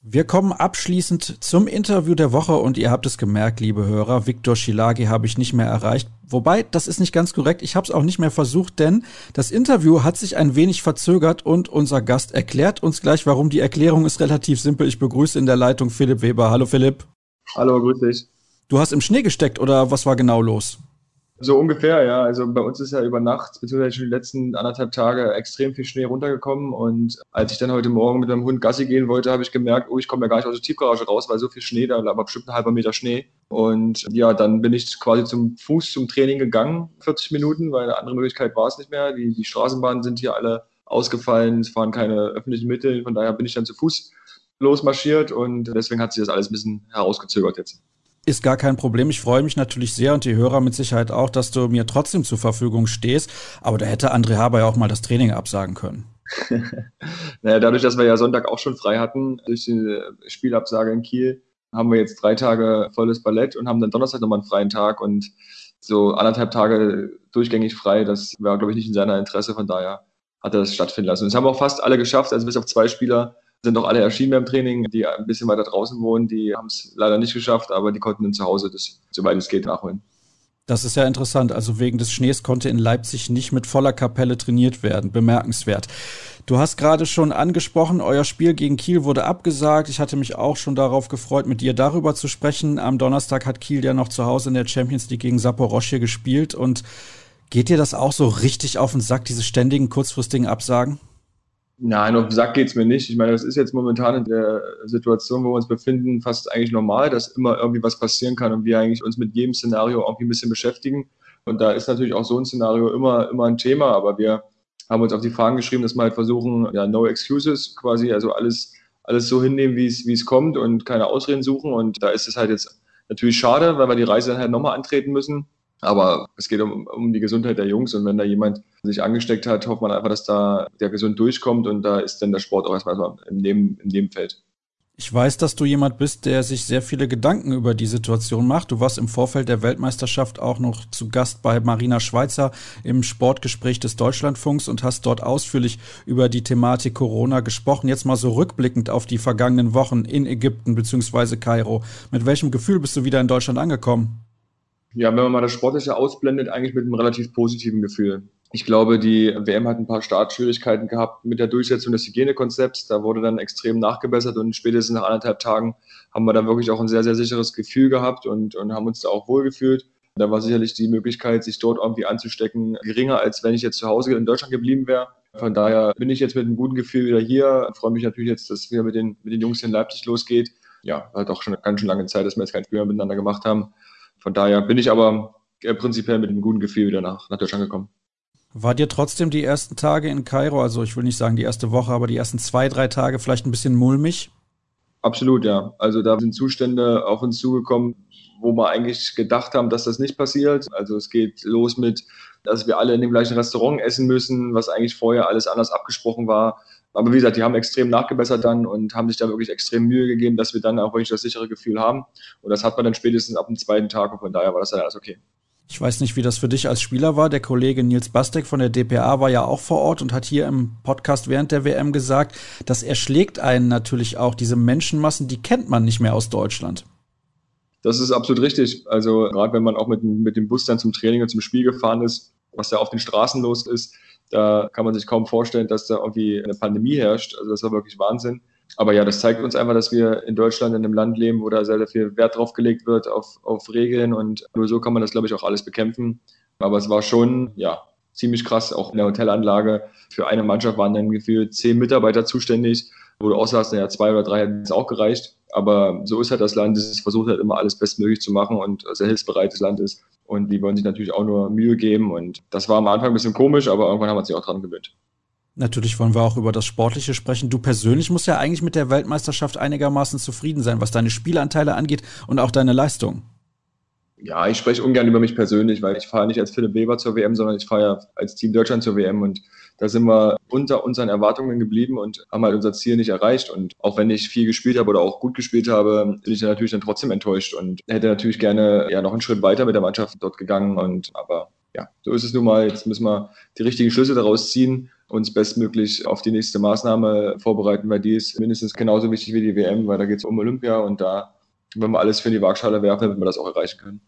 Speaker 1: Wir kommen abschließend zum Interview der Woche und ihr habt es gemerkt, liebe Hörer, Viktor Schilagi habe ich nicht mehr erreicht. Wobei, das ist nicht ganz korrekt, ich habe es auch nicht mehr versucht, denn das Interview hat sich ein wenig verzögert und unser Gast erklärt uns gleich, warum. Die Erklärung ist relativ simpel. Ich begrüße in der Leitung Philipp Weber. Hallo Philipp.
Speaker 4: Hallo, grüß dich.
Speaker 1: Du hast im Schnee gesteckt oder was war genau los?
Speaker 4: So ungefähr, ja. Also bei uns ist ja über Nacht, beziehungsweise schon die letzten anderthalb Tage extrem viel Schnee runtergekommen. Und als ich dann heute Morgen mit meinem Hund Gassi gehen wollte, habe ich gemerkt, oh, ich komme ja gar nicht aus der Tiefgarage raus, weil so viel Schnee, da war bestimmt ein halber Meter Schnee. Und ja, dann bin ich quasi zum Fuß zum Training gegangen, 40 Minuten, weil eine andere Möglichkeit war es nicht mehr. Die, die Straßenbahnen sind hier alle ausgefallen, es fahren keine öffentlichen Mittel. Von daher bin ich dann zu Fuß losmarschiert und deswegen hat sich das alles ein bisschen herausgezögert jetzt
Speaker 1: ist gar kein Problem. Ich freue mich natürlich sehr und die Hörer mit Sicherheit auch, dass du mir trotzdem zur Verfügung stehst. Aber da hätte André Haber ja auch mal das Training absagen können. *laughs*
Speaker 4: naja, dadurch, dass wir ja Sonntag auch schon frei hatten, durch die Spielabsage in Kiel, haben wir jetzt drei Tage volles Ballett und haben dann Donnerstag nochmal einen freien Tag und so anderthalb Tage durchgängig frei. Das war, glaube ich, nicht in seiner Interesse. Von daher hat er das stattfinden lassen. Und das haben auch fast alle geschafft, also bis auf zwei Spieler sind auch alle erschienen beim Training, die ein bisschen weiter draußen wohnen. Die haben es leider nicht geschafft, aber die konnten dann zu Hause das, soweit es geht, nachholen.
Speaker 1: Das ist ja interessant. Also wegen des Schnees konnte in Leipzig nicht mit voller Kapelle trainiert werden. Bemerkenswert. Du hast gerade schon angesprochen, euer Spiel gegen Kiel wurde abgesagt. Ich hatte mich auch schon darauf gefreut, mit dir darüber zu sprechen. Am Donnerstag hat Kiel ja noch zu Hause in der Champions League gegen Saporoschje gespielt. Und geht dir das auch so richtig auf den Sack, diese ständigen kurzfristigen Absagen?
Speaker 4: Nein, auf den Sack geht's mir nicht. Ich meine, das ist jetzt momentan in der Situation, wo wir uns befinden, fast eigentlich normal, dass immer irgendwie was passieren kann und wir eigentlich uns mit jedem Szenario irgendwie ein bisschen beschäftigen. Und da ist natürlich auch so ein Szenario immer, immer ein Thema, aber wir haben uns auf die Fahnen geschrieben, dass wir halt versuchen, ja, no excuses quasi, also alles, alles so hinnehmen, wie es kommt und keine Ausreden suchen. Und da ist es halt jetzt natürlich schade, weil wir die Reise dann halt nochmal antreten müssen. Aber es geht um, um die Gesundheit der Jungs und wenn da jemand sich angesteckt hat, hofft man einfach, dass da der gesund durchkommt und da ist dann der Sport auch erstmal in dem, in dem Feld.
Speaker 1: Ich weiß, dass du jemand bist, der sich sehr viele Gedanken über die Situation macht. Du warst im Vorfeld der Weltmeisterschaft auch noch zu Gast bei Marina Schweizer im Sportgespräch des Deutschlandfunks und hast dort ausführlich über die Thematik Corona gesprochen. Jetzt mal so rückblickend auf die vergangenen Wochen in Ägypten bzw. Kairo. Mit welchem Gefühl bist du wieder in Deutschland angekommen?
Speaker 4: Ja, wenn man mal das Sportliche ausblendet, eigentlich mit einem relativ positiven Gefühl. Ich glaube, die WM hat ein paar Startschwierigkeiten gehabt mit der Durchsetzung des Hygienekonzepts. Da wurde dann extrem nachgebessert und spätestens nach anderthalb Tagen haben wir dann wirklich auch ein sehr, sehr sicheres Gefühl gehabt und, und haben uns da auch wohlgefühlt. Da war sicherlich die Möglichkeit, sich dort irgendwie anzustecken, geringer, als wenn ich jetzt zu Hause in Deutschland geblieben wäre. Von daher bin ich jetzt mit einem guten Gefühl wieder hier. Freue mich natürlich jetzt, dass es wieder mit den, mit den Jungs in Leipzig losgeht. Ja, hat auch schon eine ganz schön lange Zeit, dass wir jetzt kein Spiel mehr miteinander gemacht haben. Von daher bin ich aber prinzipiell mit einem guten Gefühl wieder nach, nach Deutschland gekommen.
Speaker 1: War dir trotzdem die ersten Tage in Kairo, also ich will nicht sagen die erste Woche, aber die ersten zwei, drei Tage vielleicht ein bisschen mulmig?
Speaker 4: Absolut, ja. Also da sind Zustände auf uns zugekommen, wo wir eigentlich gedacht haben, dass das nicht passiert. Also es geht los mit, dass wir alle in dem gleichen Restaurant essen müssen, was eigentlich vorher alles anders abgesprochen war. Aber wie gesagt, die haben extrem nachgebessert dann und haben sich da wirklich extrem Mühe gegeben, dass wir dann auch wirklich das sichere Gefühl haben. Und das hat man dann spätestens ab dem zweiten Tag und von daher war das dann alles okay.
Speaker 1: Ich weiß nicht, wie das für dich als Spieler war. Der Kollege Nils Bastek von der DPA war ja auch vor Ort und hat hier im Podcast während der WM gesagt, das erschlägt einen natürlich auch. Diese Menschenmassen, die kennt man nicht mehr aus Deutschland.
Speaker 4: Das ist absolut richtig. Also gerade wenn man auch mit, mit dem Bus dann zum Training und zum Spiel gefahren ist, was da auf den Straßen los ist, da kann man sich kaum vorstellen, dass da irgendwie eine Pandemie herrscht. Also das war wirklich Wahnsinn. Aber ja, das zeigt uns einfach, dass wir in Deutschland in einem Land leben, wo da sehr, sehr viel Wert drauf gelegt wird auf, auf Regeln und nur so kann man das, glaube ich, auch alles bekämpfen. Aber es war schon, ja, ziemlich krass, auch in der Hotelanlage. Für eine Mannschaft waren dann gefühlt zehn Mitarbeiter zuständig, wo du auch sagst, naja, zwei oder drei hätten es auch gereicht. Aber so ist halt das Land, es versucht halt immer alles bestmöglich zu machen und sehr hilfsbereites Land ist. Und die wollen sich natürlich auch nur Mühe geben. Und das war am Anfang ein bisschen komisch, aber irgendwann haben wir sich auch dran gewöhnt.
Speaker 1: Natürlich wollen wir auch über das Sportliche sprechen. Du persönlich musst ja eigentlich mit der Weltmeisterschaft einigermaßen zufrieden sein, was deine Spielanteile angeht und auch deine Leistung.
Speaker 4: Ja, ich spreche ungern über mich persönlich, weil ich fahre nicht als Philipp Weber zur WM, sondern ich fahre ja als Team Deutschland zur WM und da sind wir unter unseren Erwartungen geblieben und haben halt unser Ziel nicht erreicht. Und auch wenn ich viel gespielt habe oder auch gut gespielt habe, bin ich dann natürlich dann trotzdem enttäuscht und hätte natürlich gerne ja noch einen Schritt weiter mit der Mannschaft dort gegangen. Und aber ja, so ist es nun mal. Jetzt müssen wir die richtigen Schlüsse daraus ziehen, uns bestmöglich auf die nächste Maßnahme vorbereiten, weil die ist mindestens genauso wichtig wie die WM, weil da geht es um Olympia und da wenn wir alles für die Waagschale werfen, damit wir das auch erreichen können.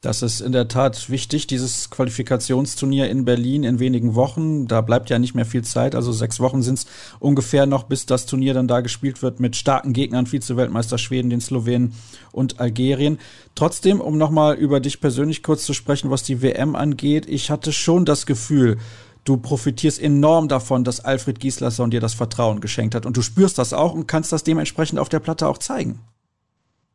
Speaker 1: Das ist in der Tat wichtig, dieses Qualifikationsturnier in Berlin in wenigen Wochen. Da bleibt ja nicht mehr viel Zeit, also sechs Wochen sind es ungefähr noch, bis das Turnier dann da gespielt wird mit starken Gegnern, Vize-Weltmeister Schweden, den Slowenen und Algerien. Trotzdem, um nochmal über dich persönlich kurz zu sprechen, was die WM angeht, ich hatte schon das Gefühl, du profitierst enorm davon, dass Alfred Gislason dir das Vertrauen geschenkt hat und du spürst das auch und kannst das dementsprechend auf der Platte auch zeigen.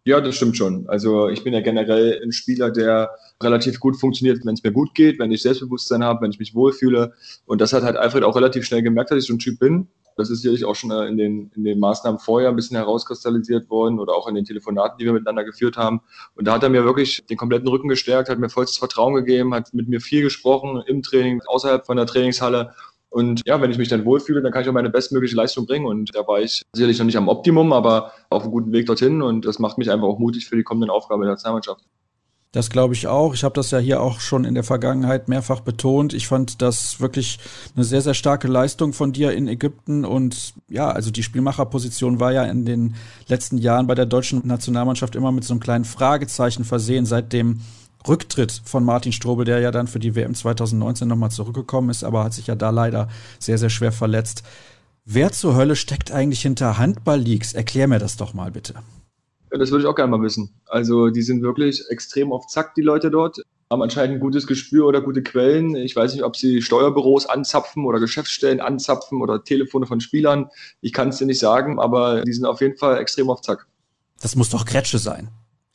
Speaker 4: Ja, das stimmt schon. Also ich bin ja generell ein Spieler, der relativ gut funktioniert, wenn es mir gut geht, wenn ich Selbstbewusstsein habe, wenn ich mich wohlfühle. Und das hat halt Alfred auch relativ schnell gemerkt, dass ich so ein Typ bin. Das ist sicherlich auch schon äh, in den, in den Maßnahmen vorher ein bisschen herauskristallisiert worden oder auch in den Telefonaten, die wir miteinander geführt haben. Und da hat er mir wirklich den kompletten Rücken gestärkt, hat mir vollstes Vertrauen gegeben, hat mit mir viel gesprochen im Training, außerhalb von der Trainingshalle. Und ja, wenn ich mich dann wohlfühle, dann kann ich auch meine bestmögliche Leistung bringen. Und da war ich sicherlich noch nicht am Optimum, aber auf einem guten Weg dorthin. Und das macht mich einfach auch mutig für die kommenden Aufgaben der Nationalmannschaft.
Speaker 1: Das glaube ich auch. Ich habe das ja hier auch schon in der Vergangenheit mehrfach betont. Ich fand das wirklich eine sehr, sehr starke Leistung von dir in Ägypten. Und ja, also die Spielmacherposition war ja in den letzten Jahren bei der deutschen Nationalmannschaft immer mit so einem kleinen Fragezeichen versehen, seit dem Rücktritt von Martin Strobel, der ja dann für die WM 2019 nochmal zurückgekommen ist, aber hat sich ja da leider sehr, sehr schwer verletzt. Wer zur Hölle steckt eigentlich hinter Handball-Leaks? Erklär mir das doch mal bitte.
Speaker 4: Ja, das würde ich auch gerne mal wissen. Also die sind wirklich extrem auf Zack, die Leute dort. Haben anscheinend ein gutes Gespür oder gute Quellen. Ich weiß nicht, ob sie Steuerbüros anzapfen oder Geschäftsstellen anzapfen oder Telefone von Spielern. Ich kann es dir nicht sagen, aber die sind auf jeden Fall extrem auf Zack.
Speaker 1: Das muss doch Kretsche sein.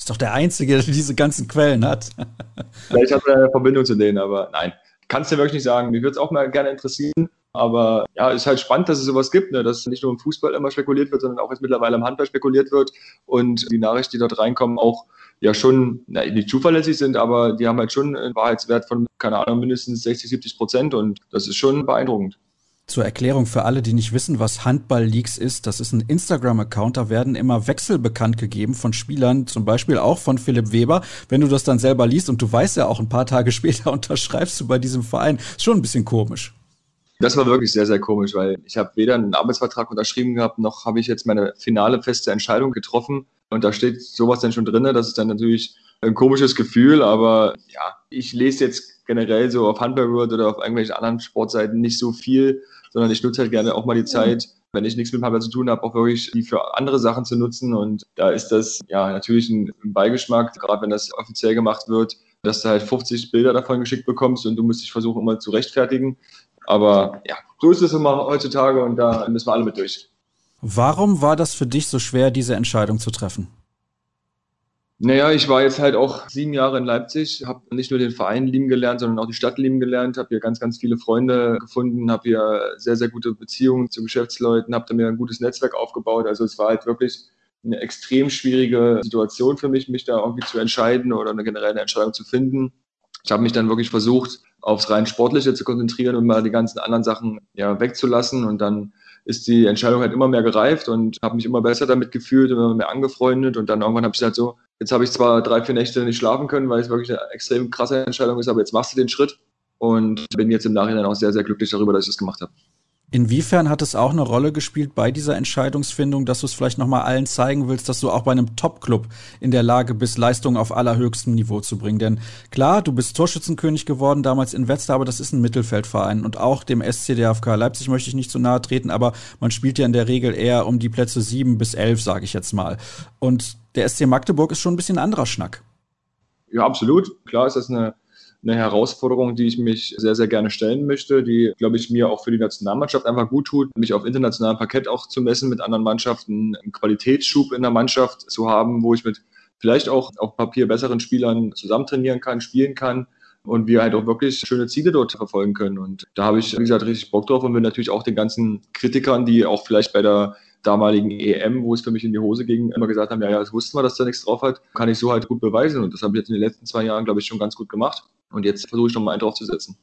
Speaker 1: Doch der Einzige, der diese ganzen Quellen hat. *laughs*
Speaker 4: Vielleicht hat er eine Verbindung zu denen, aber nein. Kannst du wirklich nicht sagen. Mir würde es auch mal gerne interessieren. Aber ja, ist halt spannend, dass es sowas gibt, ne? dass nicht nur im Fußball immer spekuliert wird, sondern auch jetzt mittlerweile im Handball spekuliert wird und die Nachrichten, die dort reinkommen, auch ja schon na, nicht zuverlässig sind, aber die haben halt schon einen Wahrheitswert von, keine Ahnung, mindestens 60, 70 Prozent und das ist schon beeindruckend.
Speaker 1: Zur Erklärung für alle, die nicht wissen, was Handball-Leaks ist, das ist ein Instagram-Account, da werden immer Wechsel bekannt gegeben von Spielern, zum Beispiel auch von Philipp Weber. Wenn du das dann selber liest und du weißt ja auch ein paar Tage *laughs* später unterschreibst du bei diesem Verein, ist schon ein bisschen komisch.
Speaker 4: Das war wirklich sehr, sehr komisch, weil ich habe weder einen Arbeitsvertrag unterschrieben gehabt, noch habe ich jetzt meine finale feste Entscheidung getroffen. Und da steht sowas dann schon drin. Das ist dann natürlich ein komisches Gefühl, aber ja, ich lese jetzt generell so auf Handball World oder auf irgendwelchen anderen Sportseiten nicht so viel sondern ich nutze halt gerne auch mal die Zeit, wenn ich nichts mit Handball zu tun habe, auch wirklich die für andere Sachen zu nutzen. Und da ist das ja natürlich ein, Beigeschmack, gerade wenn das offiziell gemacht wird, dass du halt 50 Bilder davon geschickt bekommst und du musst dich versuchen, immer zu rechtfertigen. Aber ja, so ist es immer heutzutage und da müssen wir alle mit durch.
Speaker 1: Warum war das für dich so schwer, diese Entscheidung zu treffen?
Speaker 4: Naja, ich war jetzt halt auch sieben Jahre in Leipzig, habe nicht nur den Verein lieben gelernt, sondern auch die Stadt lieben gelernt, habe hier ganz, ganz viele Freunde gefunden, habe hier sehr, sehr gute Beziehungen zu Geschäftsleuten, habe da mir ein gutes Netzwerk aufgebaut. Also es war halt wirklich eine extrem schwierige Situation für mich, mich da irgendwie zu entscheiden oder eine generelle Entscheidung zu finden. Ich habe mich dann wirklich versucht, aufs rein Sportliche zu konzentrieren und mal die ganzen anderen Sachen ja, wegzulassen und dann ist die Entscheidung halt immer mehr gereift und habe mich immer besser damit gefühlt, immer mehr angefreundet und dann irgendwann habe ich halt so, Jetzt habe ich zwar drei, vier Nächte nicht schlafen können, weil es wirklich eine extrem krasse Entscheidung ist, aber jetzt machst du den Schritt und bin jetzt im Nachhinein auch sehr, sehr glücklich darüber, dass ich das gemacht habe.
Speaker 1: Inwiefern hat es auch eine Rolle gespielt bei dieser Entscheidungsfindung, dass du es vielleicht nochmal allen zeigen willst, dass du auch bei einem Top-Club in der Lage bist, Leistungen auf allerhöchstem Niveau zu bringen? Denn klar, du bist Torschützenkönig geworden damals in Wetzlar, aber das ist ein Mittelfeldverein und auch dem SCDFK Leipzig möchte ich nicht zu nahe treten, aber man spielt ja in der Regel eher um die Plätze sieben bis elf, sage ich jetzt mal. Und der SC Magdeburg ist schon ein bisschen anderer Schnack.
Speaker 4: Ja, absolut. Klar ist das eine eine Herausforderung, die ich mich sehr, sehr gerne stellen möchte, die, glaube ich, mir auch für die Nationalmannschaft einfach gut tut, mich auf internationalem Parkett auch zu messen mit anderen Mannschaften, einen Qualitätsschub in der Mannschaft zu haben, wo ich mit vielleicht auch auf Papier besseren Spielern zusammen trainieren kann, spielen kann und wir halt auch wirklich schöne Ziele dort verfolgen können. Und da habe ich, wie gesagt, richtig Bock drauf und will natürlich auch den ganzen Kritikern, die auch vielleicht bei der damaligen EM, wo es für mich in die Hose ging, immer gesagt haben, ja, ja, das wussten wir, dass da nichts drauf hat, kann ich so halt gut beweisen. Und das habe ich jetzt in den letzten zwei Jahren, glaube ich, schon ganz gut gemacht. Und jetzt versuche ich noch mal einen draufzusetzen.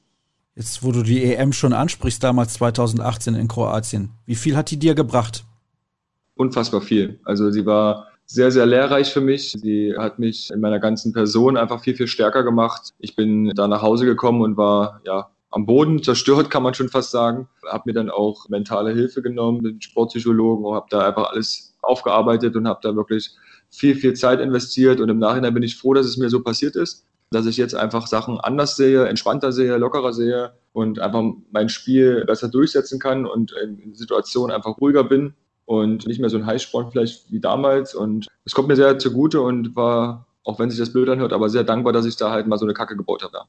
Speaker 1: Jetzt, wo du die EM schon ansprichst, damals 2018 in Kroatien, wie viel hat die dir gebracht?
Speaker 4: Unfassbar viel. Also sie war sehr, sehr lehrreich für mich. Sie hat mich in meiner ganzen Person einfach viel, viel stärker gemacht. Ich bin da nach Hause gekommen und war ja am Boden zerstört, kann man schon fast sagen. Hab mir dann auch mentale Hilfe genommen mit Sportpsychologen und habe da einfach alles aufgearbeitet und habe da wirklich viel, viel Zeit investiert. Und im Nachhinein bin ich froh, dass es mir so passiert ist, dass ich jetzt einfach Sachen anders sehe, entspannter sehe, lockerer sehe und einfach mein Spiel besser durchsetzen kann und in Situationen einfach ruhiger bin und nicht mehr so ein Heißsporn vielleicht wie damals. Und es kommt mir sehr zugute und war, auch wenn sich das blöd anhört, aber sehr dankbar, dass ich da halt mal so eine Kacke gebaut habe.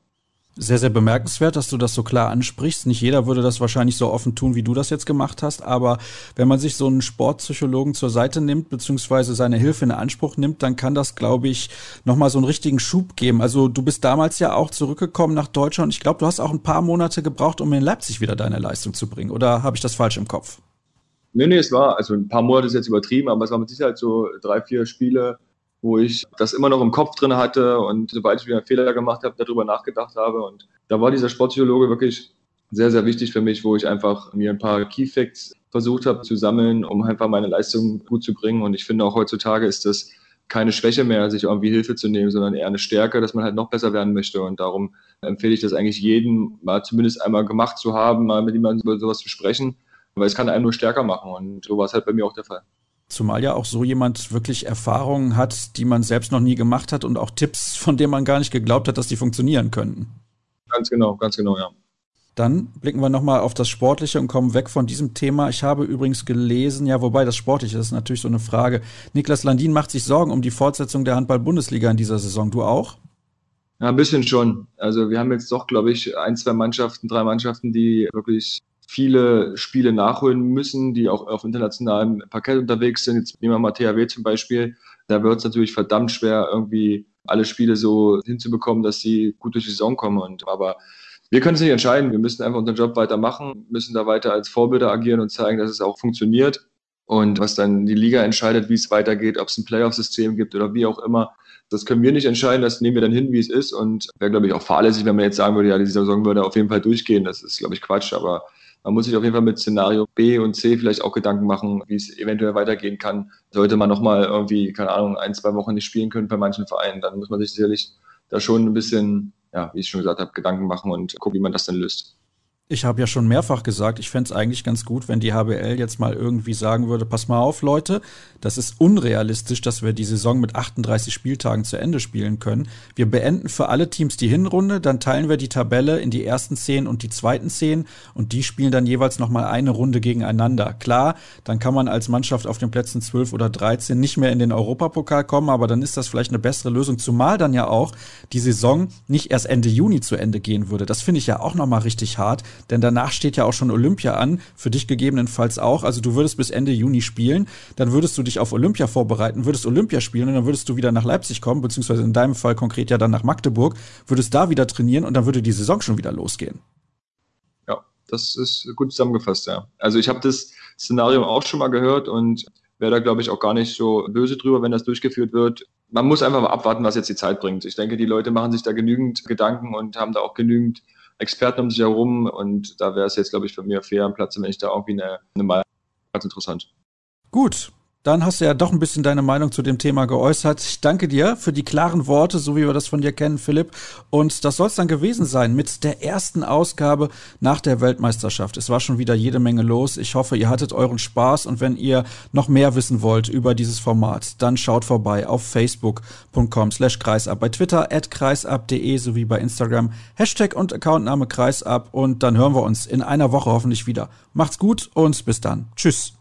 Speaker 1: Sehr, sehr bemerkenswert, dass du das so klar ansprichst. Nicht jeder würde das wahrscheinlich so offen tun, wie du das jetzt gemacht hast. Aber wenn man sich so einen Sportpsychologen zur Seite nimmt, beziehungsweise seine Hilfe in Anspruch nimmt, dann kann das, glaube ich, nochmal so einen richtigen Schub geben. Also du bist damals ja auch zurückgekommen nach Deutschland. Ich glaube, du hast auch ein paar Monate gebraucht, um in Leipzig wieder deine Leistung zu bringen. Oder habe ich das falsch im Kopf?
Speaker 4: Nee, nee, es war, also ein paar Monate ist jetzt übertrieben, aber es war mit Sicherheit so drei, vier Spiele, wo ich das immer noch im Kopf drin hatte und sobald ich wieder einen Fehler gemacht habe, darüber nachgedacht habe. Und da war dieser Sportpsychologe wirklich sehr, sehr wichtig für mich, wo ich einfach mir ein paar Key Facts versucht habe zu sammeln, um einfach meine Leistung gut zu bringen. Und ich finde auch heutzutage ist das keine Schwäche mehr, sich irgendwie Hilfe zu nehmen, sondern eher eine Stärke, dass man halt noch besser werden möchte. Und darum empfehle ich das eigentlich jedem, mal zumindest einmal gemacht zu haben, mal mit jemandem über sowas zu sprechen weil es kann einen nur stärker machen und so war es halt bei mir auch der Fall.
Speaker 1: Zumal ja auch so jemand wirklich Erfahrungen hat, die man selbst noch nie gemacht hat und auch Tipps, von denen man gar nicht geglaubt hat, dass die funktionieren könnten.
Speaker 4: Ganz genau, ganz genau, ja.
Speaker 1: Dann blicken wir nochmal auf das Sportliche und kommen weg von diesem Thema. Ich habe übrigens gelesen, ja, wobei das Sportliche das ist natürlich so eine Frage. Niklas Landin macht sich Sorgen um die Fortsetzung der Handball-Bundesliga in dieser Saison. Du auch?
Speaker 4: Ja, ein bisschen schon. Also wir haben jetzt doch, glaube ich, ein, zwei Mannschaften, drei Mannschaften, die wirklich viele Spiele nachholen müssen, die auch auf internationalem Parkett unterwegs sind. Jetzt nehmen wir mal THW zum Beispiel. Da wird es natürlich verdammt schwer, irgendwie alle Spiele so hinzubekommen, dass sie gut durch die Saison kommen. Und, aber wir können es nicht entscheiden. Wir müssen einfach unseren Job weitermachen, müssen da weiter als Vorbilder agieren und zeigen, dass es auch funktioniert. Und was dann die Liga entscheidet, wie es weitergeht, ob es ein Playoff-System gibt oder wie auch immer, das können wir nicht entscheiden, das nehmen wir dann hin, wie es ist. Und wäre, glaube ich, auch fahrlässig, wenn man jetzt sagen würde, ja, die Saison würde auf jeden Fall durchgehen. Das ist, glaube ich, Quatsch. Aber man muss sich auf jeden Fall mit Szenario B und C vielleicht auch Gedanken machen, wie es eventuell weitergehen kann. Sollte man nochmal irgendwie, keine Ahnung, ein, zwei Wochen nicht spielen können bei manchen Vereinen, dann muss man sich sicherlich da schon ein bisschen, ja, wie ich schon gesagt habe, Gedanken machen und gucken, wie man das dann löst.
Speaker 1: Ich habe ja schon mehrfach gesagt, ich fände es eigentlich ganz gut, wenn die HBL jetzt mal irgendwie sagen würde, pass mal auf, Leute, das ist unrealistisch, dass wir die Saison mit 38 Spieltagen zu Ende spielen können. Wir beenden für alle Teams die Hinrunde, dann teilen wir die Tabelle in die ersten zehn und die zweiten zehn und die spielen dann jeweils nochmal eine Runde gegeneinander. Klar, dann kann man als Mannschaft auf den Plätzen 12 oder 13 nicht mehr in den Europapokal kommen, aber dann ist das vielleicht eine bessere Lösung, zumal dann ja auch die Saison nicht erst Ende Juni zu Ende gehen würde. Das finde ich ja auch nochmal richtig hart denn danach steht ja auch schon Olympia an, für dich gegebenenfalls auch. Also du würdest bis Ende Juni spielen, dann würdest du dich auf Olympia vorbereiten, würdest Olympia spielen und dann würdest du wieder nach Leipzig kommen, beziehungsweise in deinem Fall konkret ja dann nach Magdeburg, würdest da wieder trainieren und dann würde die Saison schon wieder losgehen.
Speaker 4: Ja, das ist gut zusammengefasst, ja. Also ich habe das Szenario auch schon mal gehört und wäre da, glaube ich, auch gar nicht so böse drüber, wenn das durchgeführt wird. Man muss einfach mal abwarten, was jetzt die Zeit bringt. Ich denke, die Leute machen sich da genügend Gedanken und haben da auch genügend Experten um sich herum und da wäre es jetzt, glaube ich, für mich fair am Platz, wenn ich da irgendwie eine, eine Meinung ganz interessant.
Speaker 1: Gut, dann hast du ja doch ein bisschen deine Meinung zu dem Thema geäußert. Ich danke dir für die klaren Worte, so wie wir das von dir kennen, Philipp. Und das soll es dann gewesen sein mit der ersten Ausgabe nach der Weltmeisterschaft. Es war schon wieder jede Menge los. Ich hoffe, ihr hattet euren Spaß und wenn ihr noch mehr wissen wollt über dieses Format, dann schaut vorbei auf facebook.com slash kreisab, bei Twitter at kreisab.de sowie bei Instagram Hashtag und Accountname kreisab und dann hören wir uns in einer Woche hoffentlich wieder. Macht's gut und bis dann. Tschüss.